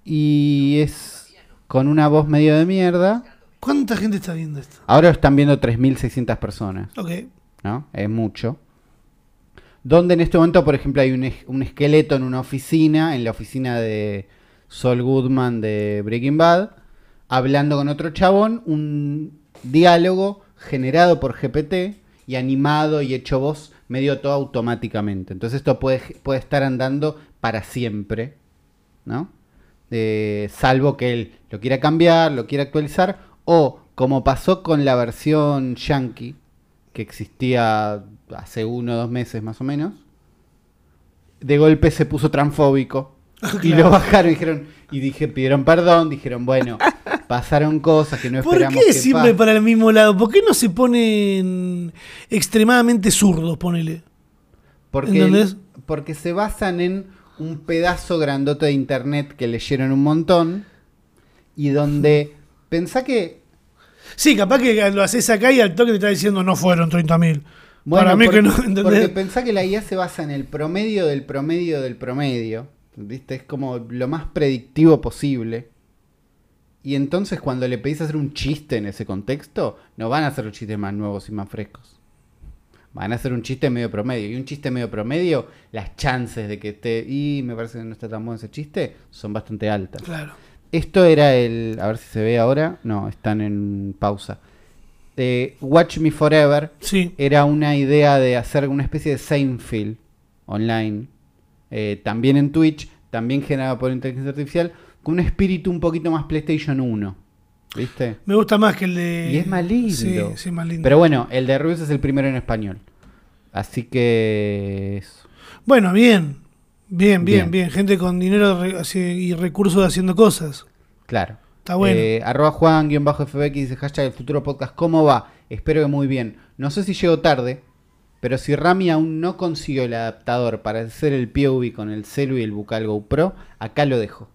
Y es con una voz medio de mierda. ¿Cuánta gente está viendo esto? Ahora lo están viendo 3.600 personas, Ok. ¿no? Es mucho. Donde en este momento, por ejemplo, hay un, es- un esqueleto en una oficina, en la oficina de Sol Goodman de Breaking Bad, hablando con otro chabón, un diálogo generado por GPT y animado y hecho voz medio todo automáticamente. Entonces esto puede, puede estar andando para siempre, ¿no? Eh, salvo que él lo quiera cambiar, lo quiera actualizar, o como pasó con la versión yankee, que existía hace uno o dos meses más o menos, de golpe se puso transfóbico. Y Claro. lo bajaron y dijeron, y dije, pidieron perdón, dijeron, bueno, pasaron cosas que no ¿Por esperamos qué que siempre para el mismo lado? ¿Por qué no se ponen extremadamente zurdos, ponele? Porque, porque se basan en un pedazo grandote de internet que leyeron un montón y donde pensá que Sí, capaz que lo haces acá y al toque te está diciendo no fueron 30.000. Bueno, Para mí porque, que no, porque pensá que la IA se basa en el promedio del promedio del promedio. ¿Viste? Es como lo más predictivo posible. Y entonces cuando le pedís hacer un chiste en ese contexto, no van a hacer los chistes más nuevos y más frescos. Van a hacer un chiste medio promedio. Y un chiste medio promedio, las chances de que esté... Y me parece que no está tan bueno ese chiste, son bastante altas. Claro. Esto era el. A ver si se ve ahora. No, están en pausa. De Watch Me Forever. Sí. Era una idea de hacer una especie de Seinfeld online. eh, también en Twitch. También generado por inteligencia artificial. Con un espíritu un poquito más PlayStation 1. ¿Viste? Me gusta más que el de. Y es más lindo. Sí, sí, más lindo. Pero bueno, el de Rubius es el primero en español. Así que. eso. Bueno, bien. Bien, bien, Bien. bien. Gente con dinero y recursos haciendo cosas. Claro. Está bueno. Eh, arroba Juan-FBX dice hashtag el futuro podcast. ¿Cómo va? Espero que muy bien. No sé si llego tarde, pero si Rami aún no consiguió el adaptador para hacer el POV con el celu y el bucal GoPro, acá lo dejo.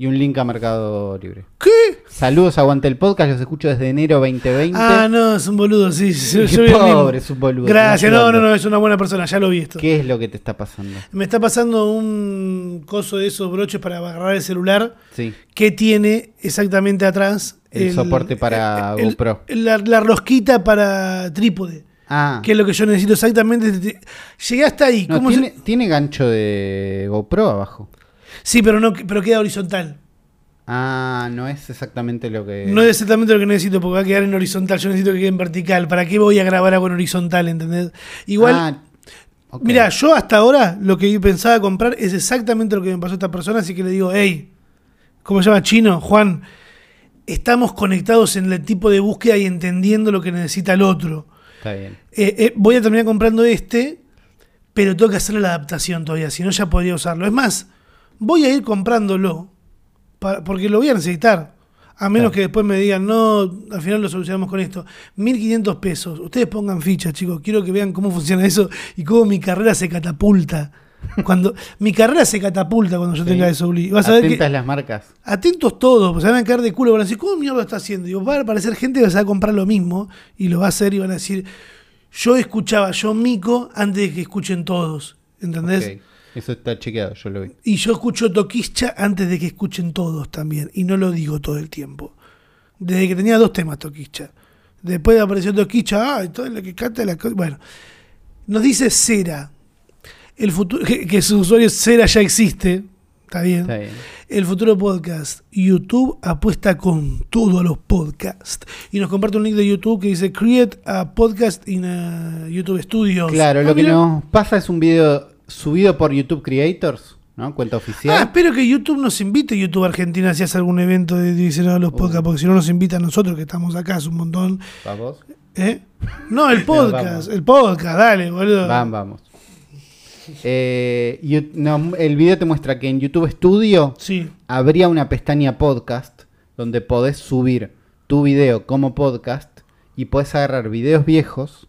Y un link a Mercado Libre. ¿Qué? Saludos, aguante el podcast, los escucho desde enero 2020. Ah, no, es un boludo, sí. Yo mismo. pobre, es un boludo. Gracias, no, no, no, es una buena persona, ya lo vi esto. ¿Qué es lo que te está pasando? Me está pasando un coso de esos broches para agarrar el celular Sí. que tiene exactamente atrás El soporte para el- GoPro. La, la rosquita para trípode, Ah, que es lo que yo necesito exactamente. Llegué hasta ahí. no, ¿Cómo se- tiene, tiene gancho de GoPro abajo. Sí, pero no, pero queda horizontal. Ah, no es exactamente lo que. No es exactamente lo que necesito porque va a quedar en horizontal. Yo necesito que quede en vertical. ¿Para qué voy a grabar algo en horizontal? ¿Entendés? Igual, Ah, ok. mira, yo hasta ahora lo que pensaba comprar es exactamente lo que me pasó a esta persona. Así que le digo, hey, ¿cómo se llama? Chino, Juan. Estamos conectados en el tipo de búsqueda y entendiendo lo que necesita el otro. Está bien. Eh, eh, voy a terminar comprando este, pero tengo que hacerle la adaptación todavía, si no ya podría usarlo. Es más, voy a ir comprándolo para- porque lo voy a necesitar. A menos Claro. que después me digan, no, al final lo solucionamos con esto. 1500 pesos. Ustedes pongan fichas, chicos. Quiero que vean cómo funciona eso y cómo mi carrera se catapulta. Cuando mi carrera se catapulta cuando yo Sí. tenga eso, Uli. Vas a ver que Atentas las marcas. atentos todos, pues se van a caer de culo, van a decir, ¿cómo mierda lo está haciendo? Y va a aparecer gente que se va a comprar lo mismo y lo va a hacer y van a decir, yo escuchaba, yo mico antes de que escuchen todos, ¿entendés? Eso está chequeado, yo lo vi. Y yo escucho Toquischa antes de que escuchen todos también, y no lo digo todo el tiempo. Desde que tenía dos temas Toquischa. Después apareció Toquischa, ah, todo lo que canta la co-". Bueno, nos dice Cera, el futuro, que, que su usuario Cera ya existe, está bien. Está bien. El futuro podcast. YouTube apuesta con todo a los podcasts. Y nos comparte un link de YouTube que dice Create a podcast in a YouTube Studios. Claro, Ah, lo que nos pasa es un video subido por YouTube Creators, ¿no? Cuenta Ah, oficial. espero que YouTube nos invite, YouTube Argentina, si hace algún evento de diseño de los podcasts, porque si no nos invita a nosotros, que estamos acá, es un montón. Vamos. ¿Eh? No, el podcast, el podcast, dale, boludo. Vamos, vamos. Eh, you- no, el video te muestra que en YouTube Studio Sí. habría una pestaña podcast donde podés subir tu video como podcast y podés agarrar videos viejos,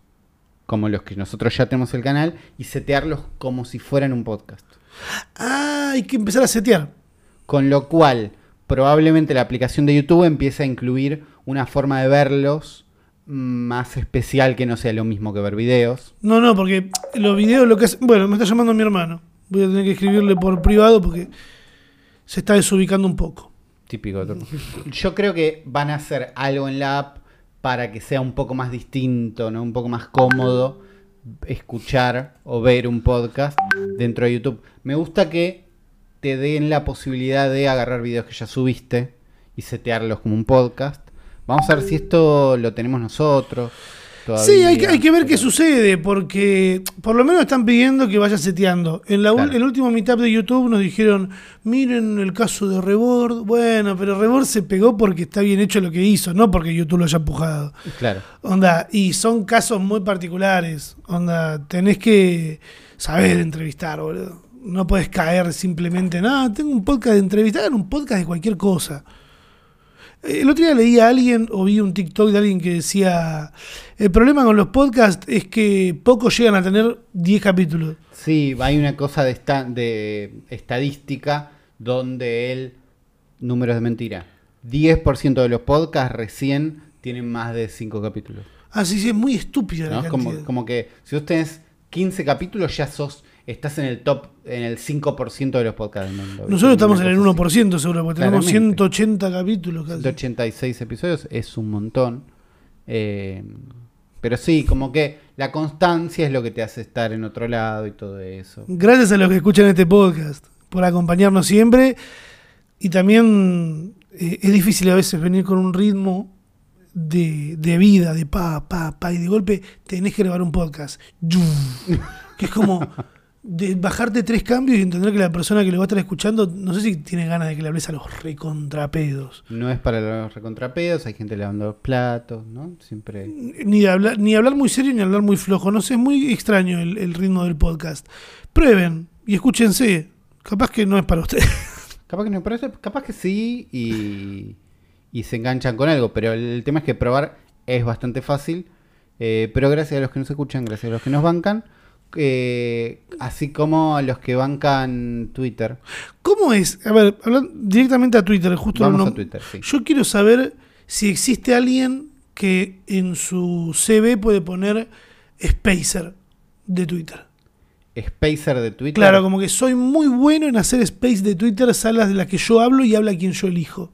como los que nosotros ya tenemos el canal, y setearlos como si fueran un podcast. Ah, hay que empezar a setear. Con lo cual, probablemente la aplicación de YouTube empiece a incluir una forma de verlos más especial que no sea lo mismo que ver videos. No, no, porque los videos lo que hacen. Bueno, me está llamando mi hermano. Voy a tener que escribirle por privado porque se está desubicando un poco. Típico. Yo creo que van a hacer algo en la app para que sea un poco más distinto, ¿no? Un poco más cómodo escuchar o ver un podcast dentro de YouTube. Me gusta que te den la posibilidad de agarrar videos que ya subiste y setearlos como un podcast. Vamos a ver si esto lo tenemos nosotros. Todavía, sí, hay que, hay que ver qué sucede, porque por lo menos están pidiendo que vaya seteando. En la Claro. el último meetup de YouTube nos dijeron, miren el caso de Rebord. Bueno, pero Rebord se pegó porque está bien hecho lo que hizo, no porque YouTube lo haya empujado. Claro. Onda, y son casos muy particulares. Onda, tenés que saber entrevistar, boludo. No puedes caer simplemente, no, tengo un podcast de entrevistar, hagan un podcast de cualquier cosa. El otro día leí a alguien o vi un TikTok de alguien que decía, el problema con los podcasts es que pocos llegan a tener 10 capítulos. Sí, hay una cosa de, esta- de estadística donde el números de mentira. 10% de los podcasts recién tienen más de 5 capítulos. Así sí, es muy estúpida la. Como, como que si vos tenés 15 capítulos ya sos estás en el top en el 5% de los podcasts del mundo. Nosotros estamos en el cosa 1% seguro, porque tenemos Claramente. 180 capítulos casi. 186 episodios es un montón. Eh, pero sí, como que la constancia es lo que te hace estar en otro lado y todo eso. Gracias a los que escuchan este podcast por acompañarnos siempre. Y también eh, es difícil a veces venir con un ritmo de, de vida, de pa, pa, pa, y de golpe tenés que grabar un podcast. Que es como de bajarte tres cambios y entender que la persona que lo va a estar escuchando, no sé si tiene ganas de que le hables a los recontrapedos. No es para los recontrapedos, hay gente lavando los platos, ¿no? Siempre. Ni, hablar, ni hablar muy serio ni hablar muy flojo. No sé, es muy extraño el, el ritmo del podcast. Prueben y escúchense. Capaz que no es para ustedes. Capaz que no, pero eso- capaz que sí y, y se enganchan con algo, pero el tema es que probar es bastante fácil. eh, pero gracias a los que nos escuchan, gracias a los que nos bancan, eh, así como los que bancan Twitter. ¿Cómo es? A ver, hablando directamente a Twitter, justo Vamos a Twitter, sí. Yo quiero saber si existe alguien que en su CV puede poner Spacer de Twitter. Spacer de Twitter. Claro, como que soy muy bueno en hacer space de Twitter, salas de las que yo hablo y habla quien yo elijo.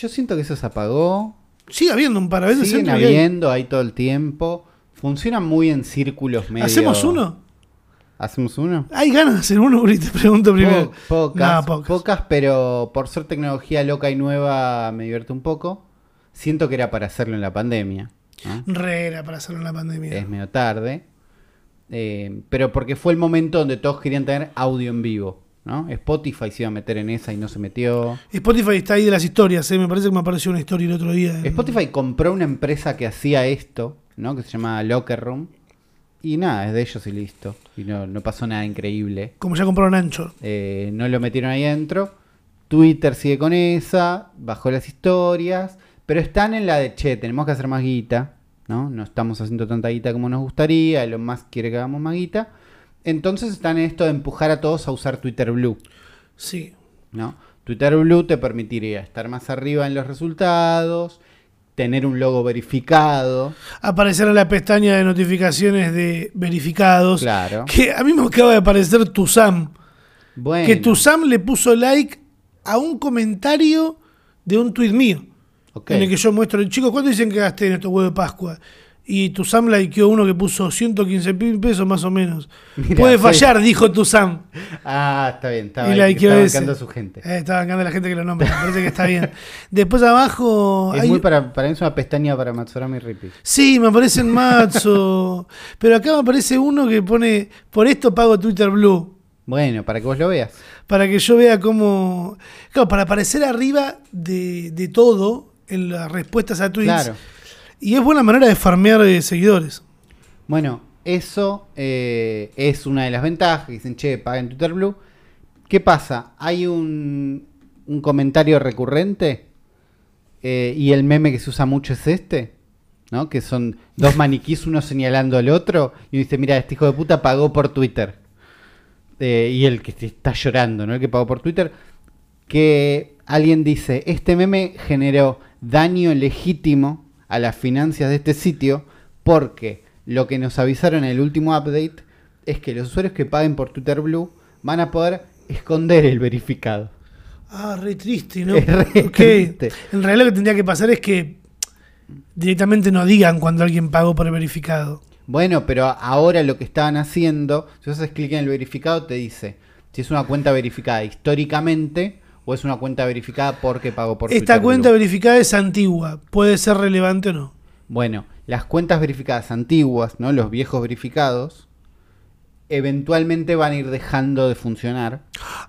Yo siento que eso se apagó. Sigue habiendo un par de veces. Siguen habiendo ahí todo el tiempo. Funciona muy en círculos medio. ¿Hacemos uno? ¿Hacemos uno? ¿Hay ganas de hacer uno? Uri? Te pregunto primero. Po- pocas, No, pocas. pocas, pero por ser tecnología loca y nueva me divierte un poco. Siento que era para hacerlo en la pandemia. ¿no? Re era para hacerlo en la pandemia. Es medio tarde. Eh, pero porque fue el momento donde todos querían tener audio en vivo. ¿no? Spotify se iba a meter en esa y no se metió. Spotify está ahí de las historias, ¿eh? me parece que me apareció una historia el otro día. en- Spotify compró una empresa que hacía esto, ¿no? que se llama Locker Room. Y nada, es de ellos y listo. Y no, no pasó nada increíble. Como ya compraron Ancho. Eh, no lo metieron ahí adentro. Twitter sigue con esa, bajó las historias, pero están en la de, che, tenemos que hacer más guita, ¿no? No estamos haciendo tanta guita como nos gustaría, Elon Musk quiere que hagamos más guita. Entonces están en esto de empujar a todos a usar Twitter Blue, Sí. ¿no? Twitter Blue te permitiría estar más arriba en los resultados, tener un logo verificado, Aparecer en la pestaña de notificaciones de verificados. claro. Que a mí me acaba de aparecer Tuzam. Bueno, Que Tuzam le puso like a un comentario de un tuit mío. En el que yo muestro, chicos, ¿cuánto dicen que gasté en estos huevos de Pascua? Y Tuzam likeó uno que puso 115 mil pesos más o menos. Mirá, Puede fallar, dijo Tuzam. Ah, está bien, estaba, Y ahí, likeó está bancando a su gente. Eh, está bancando a la gente que lo nombra, me parece que está bien. Después abajo. Es hay- muy para, para mí es una pestaña para Matsurama y Rippy. Sí, me aparecen Matzo. pero acá me aparece uno que pone: Por esto pago Twitter Blue. Bueno, para que vos lo veas. Para que yo vea cómo. Claro, para aparecer arriba de, de todo en las respuestas a tweets. Claro. Y es buena manera de farmear eh, seguidores. Bueno, eso eh, es una de las ventajas. Dicen, che, paguen Twitter Blue. ¿Qué pasa? Hay un, un comentario recurrente eh, y el meme que se usa mucho es este, ¿no? Que son dos maniquís, uno señalando al otro y dice, mira, este hijo de puta pagó por Twitter. Y el que está llorando, ¿no? El que pagó por Twitter. Que alguien dice, este meme generó daño legítimo a las finanzas de este sitio porque lo que nos avisaron en el último update es que los usuarios que paguen por Twitter Blue van a poder esconder el verificado. Ah, re triste, ¿no? Es re triste. En realidad lo que tendría que pasar es que directamente no digan cuando alguien pagó por el verificado. Bueno, pero ahora lo que estaban haciendo, si haces clic en el verificado, te dice si es una cuenta verificada históricamente o es una cuenta verificada porque pagó por Esta Twitter cuenta Blue. verificada es antigua. Puede ser relevante o no. Bueno, las cuentas verificadas antiguas, ¿no? Los viejos verificados, eventualmente van a ir dejando de funcionar.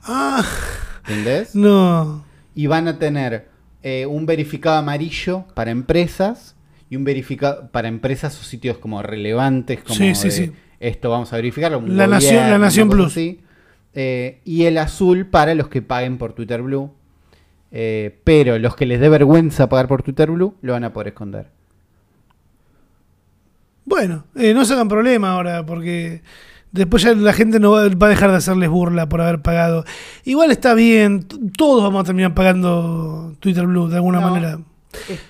Ah, ¿Entendés? no. Y van a tener eh, un verificado amarillo para empresas y un verificado para empresas o sitios como relevantes, como Sí, sí, de, sí. esto vamos a verificarlo. La Nación- La Nación Plus. así. Eh, y el azul para los que paguen por Twitter Blue. Eh, pero los que les dé vergüenza pagar por Twitter Blue lo van a poder esconder. Bueno, eh, no se hagan problema ahora porque después ya la gente no va, va a dejar de hacerles burla por haber pagado. Igual está bien, todos vamos a terminar pagando Twitter Blue de alguna No. manera.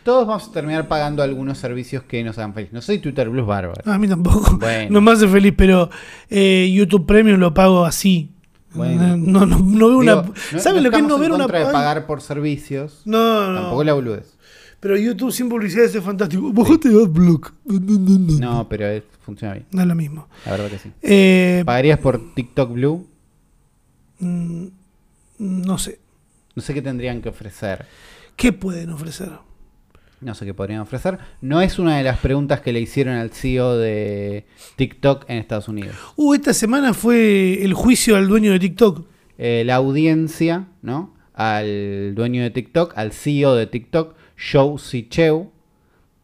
Todos vamos a terminar pagando algunos servicios que nos hagan feliz. No soy Twitter Blue es bárbaro. A mí tampoco. Bueno. No me hace feliz, pero YouTube Premium lo pago así. Bueno. No, no, no veo una. Digo, no- ¿Saben no lo que es no ver una de pagar por servicios? No, Tampoco no. la boludez. Pero YouTube sin publicidad es fantástico. Bajate AdBlock. No, pero es- funciona bien. No es lo mismo. La verdad que sí. Eh, ¿Pagarías por TikTok Blue? mm, no sé. No sé qué tendrían que ofrecer. ¿Qué pueden ofrecer? No sé qué podrían ofrecer. No es una de las preguntas que le hicieron al CEO de TikTok en Estados Unidos. Uh, esta semana fue el juicio al dueño de TikTok. Eh, la audiencia, ¿no? Al dueño de TikTok, al CEO de TikTok, Shou Sicheu,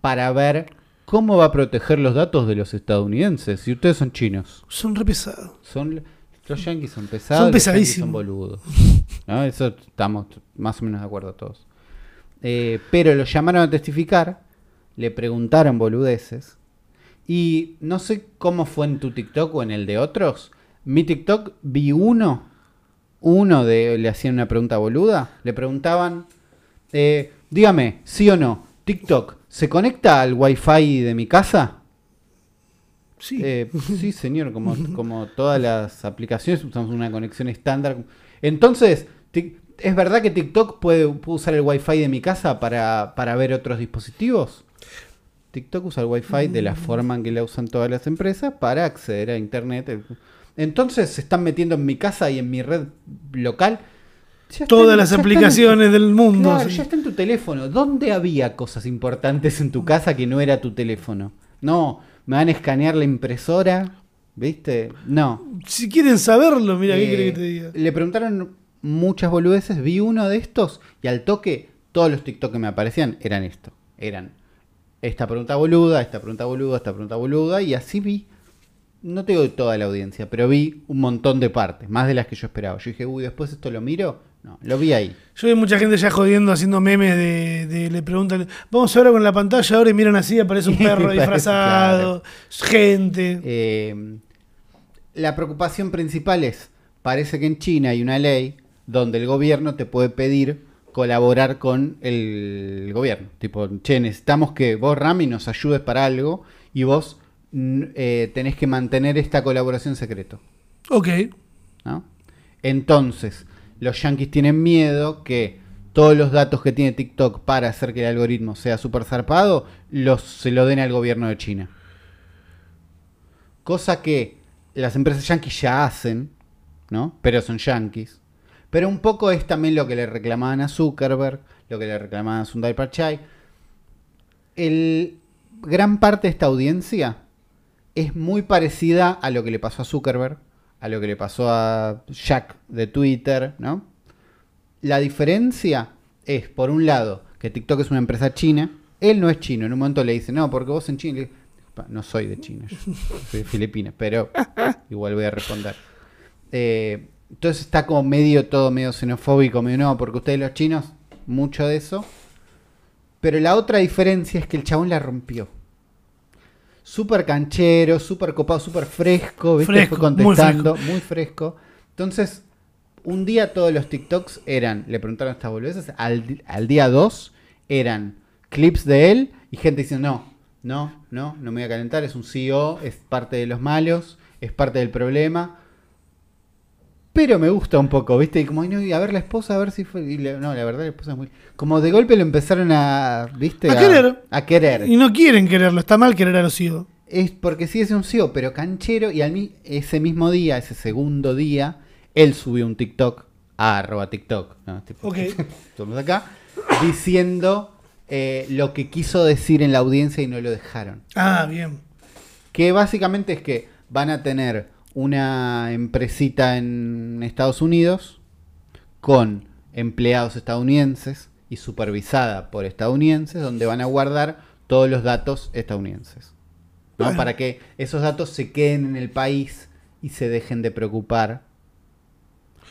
para ver cómo va a proteger los datos de los estadounidenses. Si ustedes son chinos. Son re pesados. Son los yankees son pesados, Son los pesadísimos. son boludos. ¿No? Eso estamos más o menos de acuerdo todos. Eh, pero lo llamaron a testificar, le preguntaron boludeces. Y no sé cómo fue en tu TikTok o en el de otros. Mi TikTok vi uno, uno de le hacían una pregunta boluda, le preguntaban, eh, dígame, sí o no, TikTok, ¿se conecta al wifi de mi casa? Sí. Eh, sí, señor, como, como todas las aplicaciones usamos una conexión estándar. Entonces, ¿es verdad que TikTok puede, puede usar el Wi-Fi de mi casa para, para ver otros dispositivos? TikTok usa el Wi-Fi de la forma en que la usan todas las empresas para acceder a Internet. Entonces se están metiendo en mi casa y en mi red local. Todas las aplicaciones del mundo. Claro, sí. ya está en tu teléfono. ¿Dónde había cosas importantes en tu casa que no era tu teléfono? No, me van a escanear la impresora, ¿viste? No. Si quieren saberlo, mira, ¿qué Eh, quiere que te diga? Le preguntaron muchas boludeces, vi uno de estos y al toque todos los TikTok que me aparecían eran esto. Eran esta pregunta boluda, esta pregunta boluda, esta pregunta boluda y así vi no te digo toda la audiencia, pero vi un montón de partes, más de las que yo esperaba. Yo dije, uy, después esto lo miro. No, lo vi ahí. Yo vi mucha gente ya jodiendo, haciendo memes de, de- le preguntan, vamos ahora con la pantalla, ahora y miran así, aparece un perro disfrazado, gente. Eh, la preocupación principal es, parece que en China hay una ley donde el gobierno te puede pedir colaborar con el gobierno. Tipo, che, necesitamos que vos, Rami, nos ayudes para algo y vos eh, tenés que mantener esta colaboración secreto. Ok. ¿no? Entonces, los yankees tienen miedo que todos los datos que tiene TikTok para hacer que el algoritmo sea súper zarpado, los, se lo den al gobierno de China. Cosa que las empresas yankees ya hacen, ¿no? Pero son yankees. Pero un poco es también lo que le reclamaban a Zuckerberg, lo que le reclamaban a Sundar Pichai. El gran parte de esta audiencia es muy parecida a lo que le pasó a Zuckerberg, a lo que le pasó a Jack de Twitter, ¿no? La diferencia es, por un lado, que TikTok es una empresa china. Él no es chino. En un momento le dice, no, porque vos en China. Le digo, "Pa, no soy de China, yo soy de Filipinas, pero igual voy a responder. Eh, entonces está como medio todo medio xenofóbico, medio no, porque ustedes los chinos, mucho de eso. Pero la otra diferencia es que el chabón la rompió. Súper canchero, súper copado, súper fresco, ¿viste? Fresco, Fue muy contestando, muy fresco. Entonces, un día todos los TikToks eran, le preguntaron estas boludeces, al, al día 2 eran clips de él y gente diciendo, no, no, no, no me voy a calentar, es un CEO, es parte de los malos, es parte del problema. Pero me gusta un poco, ¿viste? Y como, "Ay, no, y a ver la esposa, a ver si fue... y no, la verdad la esposa es muy... Como de golpe lo empezaron a, ¿viste? A querer. A querer. Y no quieren quererlo, está mal querer a los hijos. Es porque sí es un CEO, pero canchero. Y al mí, ese mismo día, ese segundo día, él subió un TikTok, a arroba TikTok, ¿no? Tipo, Ok. estamos acá, diciendo eh, lo que quiso decir en la audiencia y no lo dejaron. Ah, bien. Que básicamente es que van a tener una empresita en Estados Unidos con empleados estadounidenses y supervisada por estadounidenses, donde van a guardar todos los datos estadounidenses. ¿no? Bueno. Para que esos datos se queden en el país y se dejen de preocupar.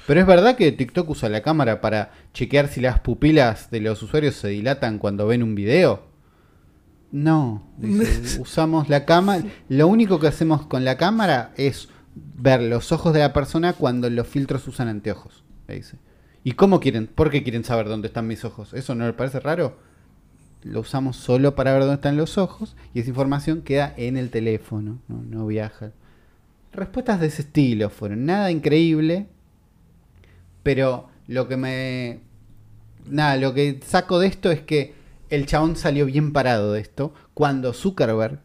Pero es verdad que TikTok usa la cámara para chequear si las pupilas de los usuarios se dilatan cuando ven un video. No, dice, usamos la cámara. Lo único que hacemos con la cámara es ver los ojos de la persona cuando los filtros usan anteojos. dice. ¿Y cómo quieren? ¿Por qué quieren saber dónde están mis ojos? ¿Eso no le parece raro? Lo usamos solo para ver dónde están los ojos y esa información queda en el teléfono, no, no viaja. Respuestas de ese estilo fueron nada increíble, pero lo que me. Nada, lo que saco de esto es que el chabón salió bien parado de esto cuando Zuckerberg,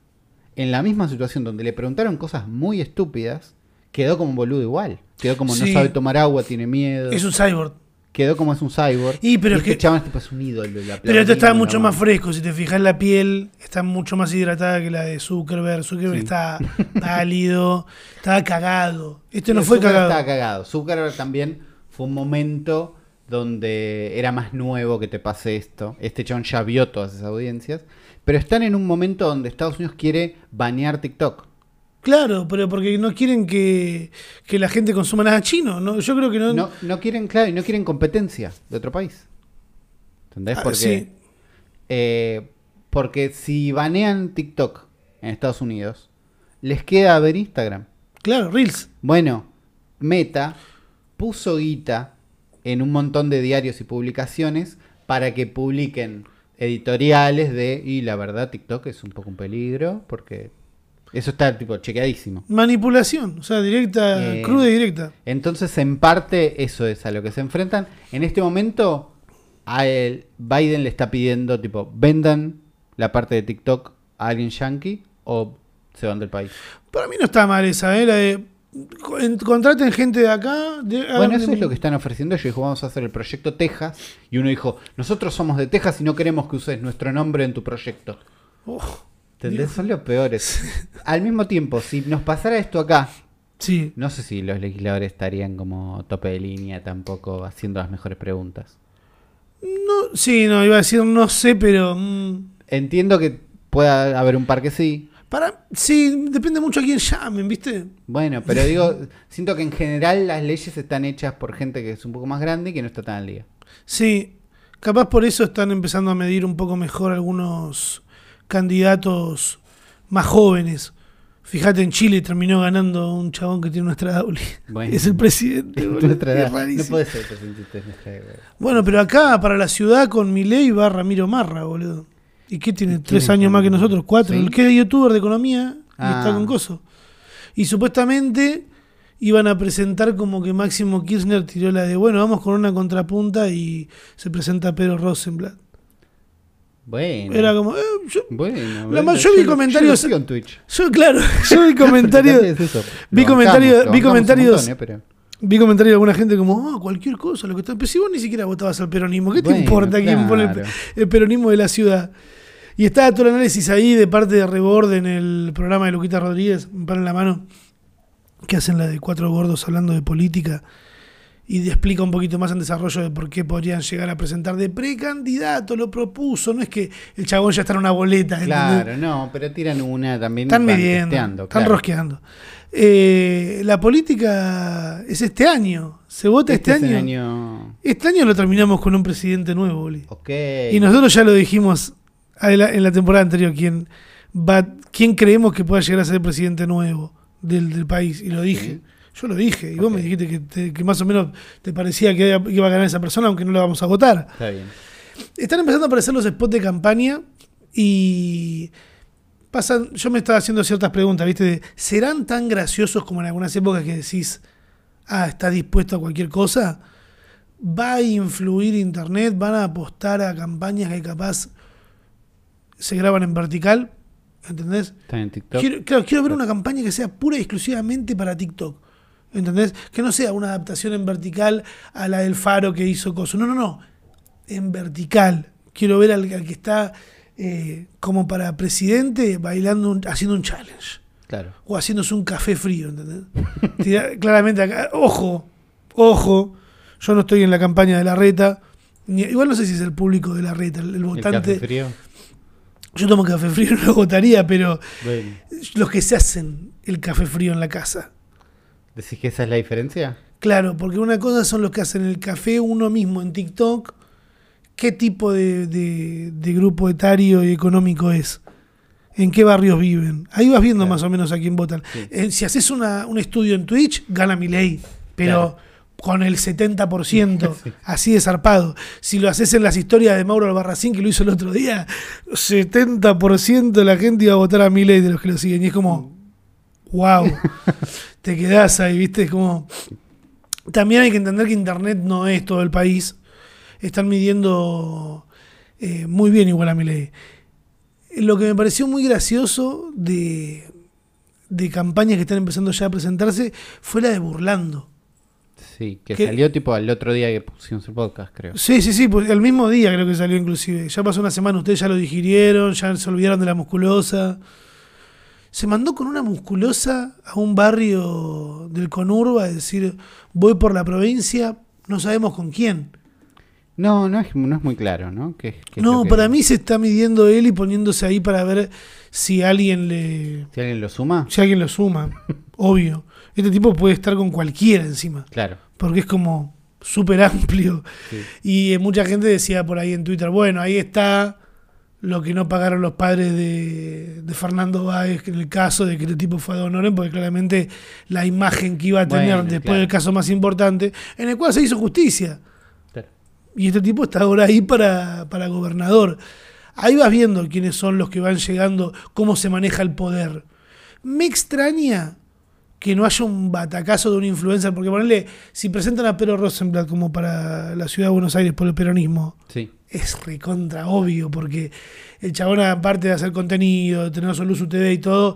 en la misma situación donde le preguntaron cosas muy estúpidas, quedó como un boludo igual. Quedó como no sabe tomar agua, tiene miedo. Es un cyborg. Quedó como es un cyborg. Y, pero es este que- chabón es, tipo, es un ídolo. lo Pero este aplaudimos, está mucho más fresco. Si te fijas, la piel está mucho más hidratada que la de Zuckerberg. Zuckerberg Sí. está pálido, estaba cagado. Este no fue Zuckerberg cagado. Estaba cagado. Zuckerberg también fue un momento donde era más nuevo que te pase esto. Este chabón ya vio todas esas audiencias. Pero están en un momento donde Estados Unidos quiere banear TikTok. Claro, pero porque no quieren que, que la gente consuma nada chino. ¿no? Yo creo que no. No, no quieren, claro, y no quieren competencia de otro país. ¿Entendés? Ah, Porque, sí. eh, porque si banean TikTok en Estados Unidos, les queda ver Instagram. Claro, Reels. Bueno, Meta puso guita en un montón de diarios y publicaciones para que publiquen editoriales de, y la verdad TikTok es un poco un peligro, porque eso está tipo chequeadísimo. Manipulación. O sea, directa, Eh, cruda y directa. Entonces, en parte, eso es a lo que se enfrentan. En este momento, a el Biden le está pidiendo, tipo, vendan la parte de TikTok a alguien yankee o se van del país. Para mí no está mal esa, ¿eh? La de. con- Contraten gente de acá. de- Bueno, eso es lo que están ofreciendo. Yo dijo, vamos a hacer el proyecto Texas. Y uno dijo, nosotros somos de Texas y no queremos que uses nuestro nombre en tu proyecto. Oh, ¿Entendés? Son los peores. Al mismo tiempo, si nos pasara esto acá, sí. no sé si los legisladores estarían como tope de línea tampoco haciendo las mejores preguntas. No, sí, no, iba a decir no sé, pero. mm, Entiendo que pueda haber un par que sí. Para, sí, depende mucho a quién llamen, ¿viste? Bueno, pero digo, siento que en general las leyes están hechas por gente que es un poco más grande y que no está tan al día. Sí, capaz por eso están empezando a medir un poco mejor algunos candidatos más jóvenes. Fíjate, en Chile terminó ganando un chabón que tiene nuestra edad. Bueno. Es el presidente. Nuestra edad. No puede ser presidente de nuestra edad. Bueno, pero acá para la ciudad con Milei va Ramiro Marra, boludo. ¿Y qué tiene? ¿Y Tres años más que nosotros, cuatro. ¿Sí? El que es youtuber de economía y Ah. está con coso. Y supuestamente iban a presentar como que Máximo Kirchner tiró la de, bueno, vamos con una contrapunta y se presenta Pedro Rosenblatt. Bueno. Era como, eh, yo, Bueno, La yo vi comentarios- lo sigo en Twitch. yo, claro, yo vi comentarios, Es eso. vi comentarios- bancamos, vi comentarios- montón, eh, pero- vi comentarios de alguna gente como, oh, cualquier cosa, lo que está. Pero si vos ni siquiera votabas al peronismo, ¿qué te importa quién pone el, peronismo de la ciudad? Y estaba todo el análisis ahí de parte de Reborde en el programa de Luquita Rodríguez, me paran la mano, que hacen la de cuatro gordos hablando de política y explica un poquito más en desarrollo de por qué podrían llegar a presentar de precandidato, lo propuso, no es que el chabón ya está en una boleta, ¿entendés? Claro, no, pero tiran una también. Están midiendo, están claro. rosqueando. Eh, la política es este año, se vota este, es el año. año. Este año lo terminamos con un presidente nuevo, Boli. Ok. Y nosotros ya lo dijimos en la, temporada anterior, quién, va, quién creemos que pueda llegar a ser el presidente nuevo del, del país. Y lo dije. Yo lo dije. Y vos me dijiste que, te- que más o menos te parecía que iba a ganar esa persona, aunque no la vamos a votar. Está bien. Están empezando a aparecer los spots de campaña y pasan. Yo me estaba haciendo ciertas preguntas, ¿viste? De, ¿Serán tan graciosos como en algunas épocas que decís, ah, está dispuesto a cualquier cosa? ¿Va a influir Internet? ¿Van a apostar a campañas que capaz se graban en vertical? ¿Entendés? Está en TikTok. Quiero, claro, quiero ver una campaña que sea pura y exclusivamente para TikTok. ¿Entendés? Que no sea una adaptación en vertical a la del faro que hizo Coso. No, no, no. En vertical. Quiero ver al, al que está eh, como para presidente bailando, un- haciendo un challenge. Claro. O haciéndose un café frío, ¿entendés? Tira- claramente acá, ojo, ojo, yo no estoy en la campaña de la reta. ni- igual no sé si es el público de la reta, el, el El votante. café frío. Yo tomo café frío, no lo votaría, pero Bueno. los que se hacen el café frío en la casa. ¿Decís que esa es la diferencia? Claro, porque una cosa son los que hacen el café uno mismo en TikTok. ¿Qué tipo de, de- de grupo etario y económico es? ¿En qué barrios viven? Ahí vas viendo Claro. más o menos a quién votan. Sí. Eh, si haces una- un estudio en Twitch, gana mi ley, pero Claro. con el 70%, Sí. así de zarpado. Si lo haces en las historias de Mauro Albarracín, que lo hizo el otro día, 70% de la gente iba a votar a mi ley de los que lo siguen. Y es como, wow, te quedás ahí, ¿viste? Como... También hay que entender que Internet no es todo el país. Están midiendo eh, muy bien igual a mi ley. Lo que me pareció muy gracioso de, de campañas que están empezando ya a presentarse fue la de Burlando. Sí, que salió tipo al otro día que pusimos el podcast, creo. Sí, sí, sí, pues el mismo día creo que salió inclusive. Ya pasó una semana, ustedes ya lo digirieron, ya se olvidaron de la musculosa. Se mandó con una musculosa a un barrio del Conurba, es decir, voy por la provincia, no sabemos con quién. No, no es, no es muy claro, ¿no? ¿Qué- qué es No, que- para mí se está midiendo él y poniéndose ahí para ver si alguien le. Si alguien lo suma, si alguien lo suma. Obvio. Este tipo puede estar con cualquiera encima. claro. Porque es como súper amplio. Sí. Y eh, mucha gente decía por ahí en Twitter, bueno, ahí está lo que no pagaron los padres de, de Fernando Báez, en el caso de que el tipo fue a Donoren, porque claramente la imagen que iba a tener Bueno, después claro. del caso más importante, en el cual se hizo justicia. claro. Y este tipo está ahora ahí para, para gobernador. Ahí vas viendo quiénes son los que van llegando, cómo se maneja el poder. Me extraña que no haya un batacazo de un influencer, porque ponerle, si presentan a Pedro Rosenblatt como para la ciudad de Buenos Aires por el peronismo, Sí. Es recontra obvio, porque el chabón, aparte de hacer contenido, de tener su luz TV y todo,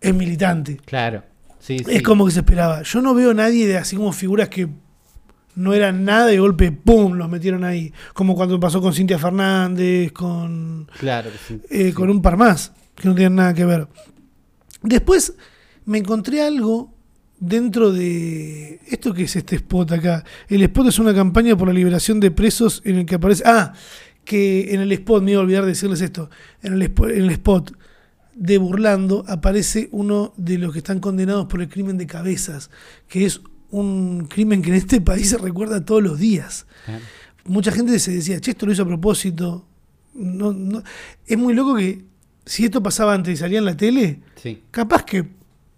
es militante. Claro. Sí, sí. Es como que se esperaba. Yo no veo a nadie de así como figuras que no eran nada y de golpe, ¡pum!, los metieron ahí. Como cuando pasó con Cintia Fernández, con, Claro sí. eh, Sí. con un par más, que no tienen nada que ver. Después me encontré algo dentro de esto que es este spot acá. El spot es una campaña por la liberación de presos en el que aparece... Ah, que en el spot, me iba a olvidar decirles esto, en el spot, en el spot de Burlando aparece uno de los que están condenados por el crimen de cabezas, que es un crimen que en este país se recuerda todos los días. Mucha gente se decía, che, esto lo hizo a propósito. No, no. Es muy loco que si esto pasaba antes y salía en la tele, Sí. capaz que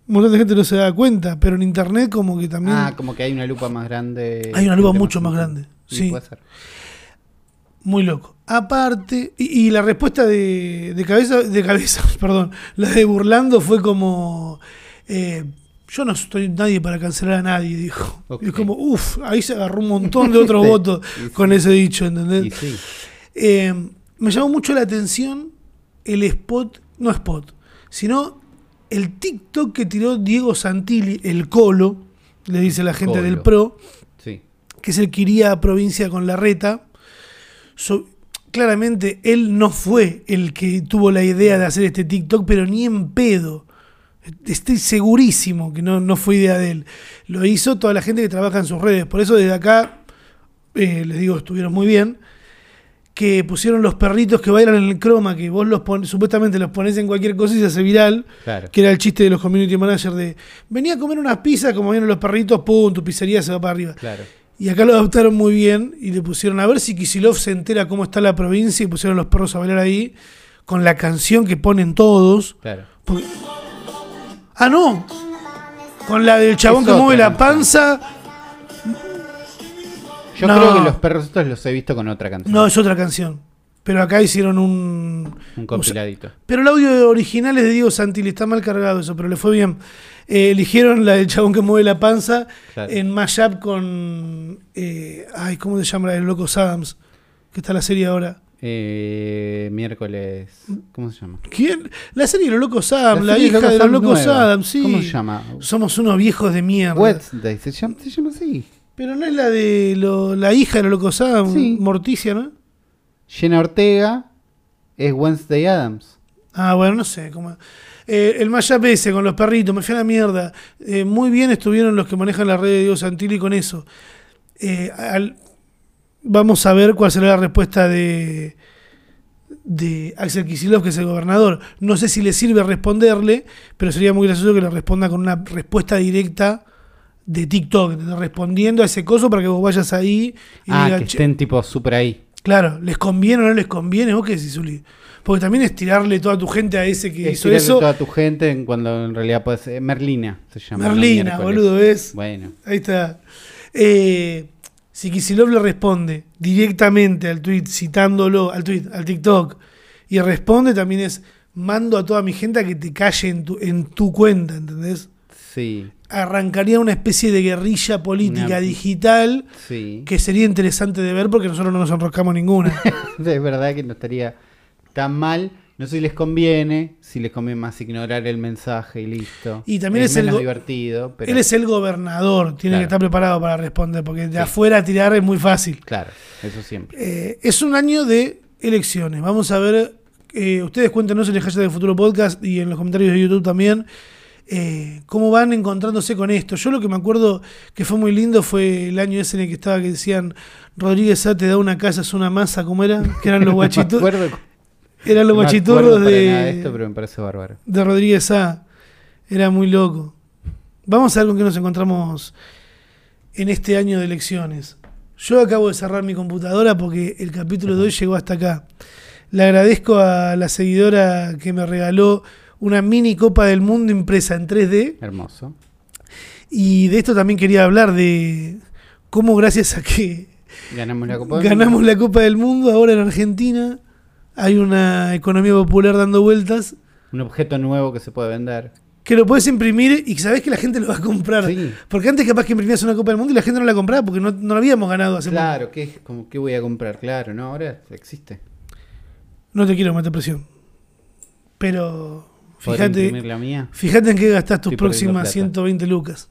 un montón de gente no se da cuenta, pero en internet como que también Ah, como que hay una lupa más grande. hay una lupa mucho más grande. Sí, puede ser. muy loco. Aparte, y, y la respuesta de, de cabeza, de cabeza, perdón, la de Burlando fue como, eh, yo no estoy nadie para cancelar a nadie, dijo. Ok. Y es como, uff, ahí se agarró un montón de otros Sí, votos con ese dicho, ¿entendés? Y sí. Eh, me llamó mucho la atención el spot, no spot, sino el TikTok que tiró Diego Santilli, el Colo, le dice la gente Colo. del PRO, Sí. que es el que iría a provincia con la reta. So- claramente él no fue el que tuvo la idea de hacer este TikTok, pero ni en pedo. Estoy segurísimo que no, no fue idea de él. Lo hizo toda la gente que trabaja en sus redes. Por eso desde acá, eh, les digo, estuvieron muy bien. Que pusieron los perritos que bailan en el croma, que vos los pon- supuestamente los pones en cualquier cosa y se hace viral. Claro. Que era el chiste de los community managers de venía a comer unas pizzas, como vienen los perritos, pum, tu pizzería se va para arriba. Claro. Y acá lo adaptaron muy bien y le pusieron a ver si Kisilov se entera cómo está la provincia y pusieron los perros a bailar ahí con la canción que ponen todos. Claro. Porque- Ah, no. Con la del chabón Es que otra mueve la panza. Yo No. creo que los perros estos los he visto con otra canción. No, es otra canción. Pero acá hicieron un. Un compiladito. Pero el audio original es de Diego Santilli, está mal cargado eso, pero le fue bien. Eh, eligieron la del chabón que mueve la panza Claro. en mashup con. eh, ay, ¿cómo se llama la del Locos Adams? Que está la serie ahora. Eh, miércoles. ¿Cómo se llama? ¿Quién? La serie de los Locos Adams, la, serie hija de los Locos. Adams, sí. ¿Cómo se llama? Somos unos viejos de mierda. Wednesday. ¿Se llama, se llama así? Pero no es la de lo- la hija de los Locos Adams, Sí. Morticia, ¿no? Jenna Ortega es Wednesday Adams. Ah, bueno, no sé. Cómo... Eh, el mashup ese con los perritos, me fui a la mierda. Eh, muy bien estuvieron los que manejan la red de Diego Santilli con eso. Eh, al- Vamos a ver cuál será la respuesta de, de Axel Kicillof, que es el gobernador. No sé si le sirve responderle, pero sería muy gracioso que le responda con una respuesta directa de TikTok, respondiendo a ese coso para que vos vayas ahí y ah, digas, que "Che, estén tipo súper ahí. Claro, ¿les conviene o no les conviene? ¿Vos qué decís, Zuli? Porque también es tirarle toda tu gente a ese que Es hizo tirarle eso. toda tu gente en- cuando en realidad puede ser. Merlina se llama. Merlina, boludo, ¿ves? Bueno. Ahí está. Eh, si Kicillof le responde directamente al tweet, citándolo, al tweet, al TikTok, y responde también es, mando a toda mi gente a que te calle en tu, en tu cuenta, ¿entendés? Sí, Arrancaría una especie de guerrilla política Una- digital sí. que sería interesante de ver porque nosotros no nos enroscamos ninguna. Es verdad que no estaría tan mal. No sé si les conviene, si les conviene más ignorar el mensaje y listo. Y también es el menos divertido, pero Él es el gobernador, tiene Claro. que estar preparado para responder, porque de Sí. afuera tirar es muy fácil. claro, eso siempre. Eh, es un año de elecciones. Vamos a ver, eh, ustedes cuéntenos en el hashtag de Futuro Podcast y en los comentarios de YouTube también, eh, cómo van encontrándose con esto. Yo lo que me acuerdo que fue muy lindo fue el año ese en el que estaba que decían, Rodríguez Sá te da una casa, es una masa, ¿cómo era? Que eran los No guachitos. acuerdo- eran los no guachiturros de, nada de esto, pero me parece bárbaro. de Rodríguez Sá. Era muy loco. Vamos a ver con qué nos encontramos en este año de elecciones. Yo acabo de cerrar mi computadora porque el capítulo de hoy llegó hasta acá. Le agradezco a la seguidora que me regaló una mini Copa del Mundo impresa en 3D. Hermoso. Y de esto también quería hablar de cómo gracias a que Ganamos la Copa del ganamos Mundo. la Copa del Mundo, ahora en Argentina hay una economía popular dando vueltas Un objeto nuevo que se puede vender. que lo puedes imprimir y sabes que la gente lo va a comprar. Sí. Porque antes capaz que imprimías una Copa del Mundo y la gente no la compraba porque no, no la habíamos ganado hace Claro, ¿qué, como, ¿qué voy a comprar? Claro, no, ahora existe. No te quiero meter presión. Pero ¿Podré fíjate, la mía? fíjate en qué gastás tus próximas plata. 120 lucas.